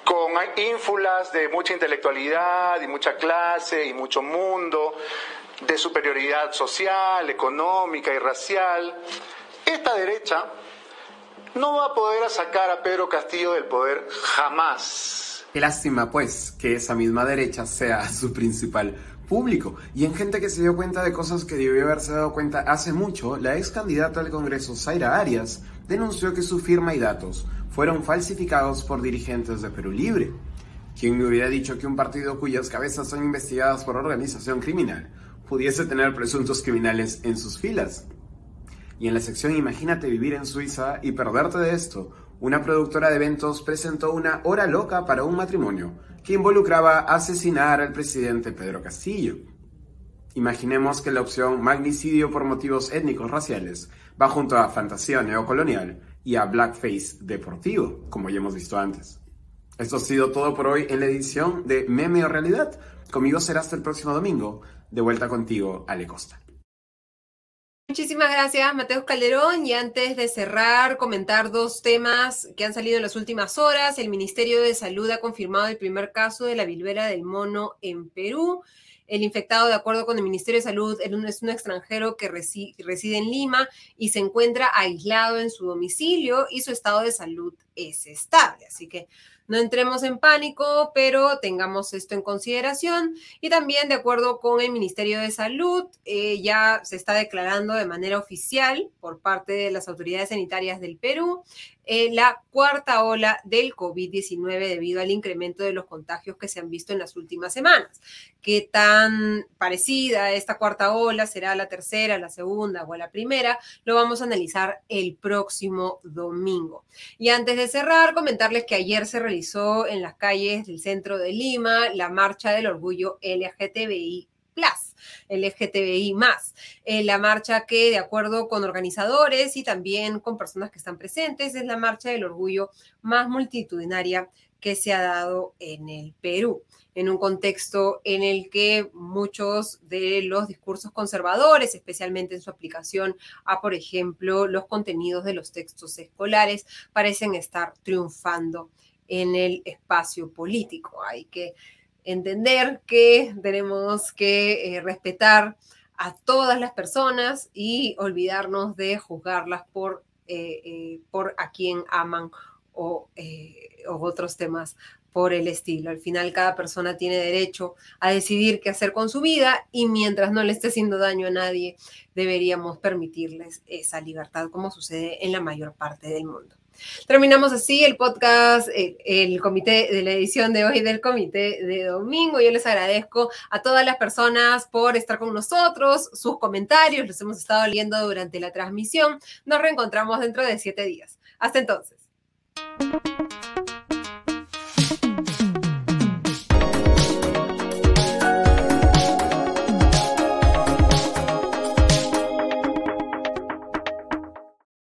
con ínfulas de mucha intelectualidad y mucha clase y mucho mundo, de superioridad social, económica y racial. Esta derecha no va a poder sacar a Pedro Castillo del poder jamás. Qué lástima, pues, que esa misma derecha sea su principal público. Y en gente que se dio cuenta de cosas que debió haberse dado cuenta hace mucho, la ex candidata al Congreso, Zaira Arias, denunció que su firma y datos fueron falsificados por dirigentes de Perú Libre. ¿Quién me hubiera dicho que un partido cuyas cabezas son investigadas por organización criminal pudiese tener presuntos criminales en sus filas? Y en la sección Imagínate vivir en Suiza y perderte de esto, una productora de eventos presentó una hora loca para un matrimonio que involucraba asesinar al presidente Pedro Castillo. Imaginemos que la opción magnicidio por motivos étnicos raciales va junto a fantasía neocolonial y a blackface deportivo, como ya hemos visto antes. Esto ha sido todo por hoy en la edición de Meme o Realidad. Conmigo será hasta el próximo domingo. De vuelta contigo, Ale Costa. Muchísimas gracias, Mateo Calderón. Y antes de cerrar, comentar dos temas que han salido en las últimas horas. El Ministerio de Salud ha confirmado el primer caso de la viruela del mono en Perú. El infectado, de acuerdo con el Ministerio de Salud, es un extranjero que reside en Lima y se encuentra aislado en su domicilio y su estado de salud es estable. Así que no entremos en pánico, pero tengamos esto en consideración. Y también, de acuerdo con el Ministerio de Salud, eh, ya se está declarando de manera oficial por parte de las autoridades sanitarias del Perú eh, la cuarta ola del COVID-19 debido al incremento de los contagios que se han visto en las últimas semanas. ¿Qué tan parecida esta cuarta ola será la tercera, la segunda o la primera? Lo vamos a analizar el próximo domingo. Y antes de cerrar, comentarles que ayer se realizó en las calles del centro de Lima la marcha del orgullo LGTBI Plus, LGTBI más. Eh, la marcha que, de acuerdo con organizadores y también con personas que están presentes, es la marcha del orgullo más multitudinaria que se ha dado en el Perú, en un contexto en el que muchos de los discursos conservadores, especialmente en su aplicación a, por ejemplo, los contenidos de los textos escolares, parecen estar triunfando en el espacio político. Hay que entender que tenemos que eh, respetar a todas las personas y olvidarnos de juzgarlas por, eh, eh, por a quien aman o, o otros temas por el estilo. Al final cada persona tiene derecho a decidir qué hacer con su vida y mientras no le esté haciendo daño a nadie, deberíamos permitirles esa libertad como sucede en la mayor parte del mundo. Terminamos así el podcast, el, comité de la edición de hoy del comité de domingo. Yo les agradezco a todas las personas por estar con nosotros, sus comentarios, los hemos estado leyendo durante la transmisión. Nos reencontramos dentro de siete días. Hasta entonces.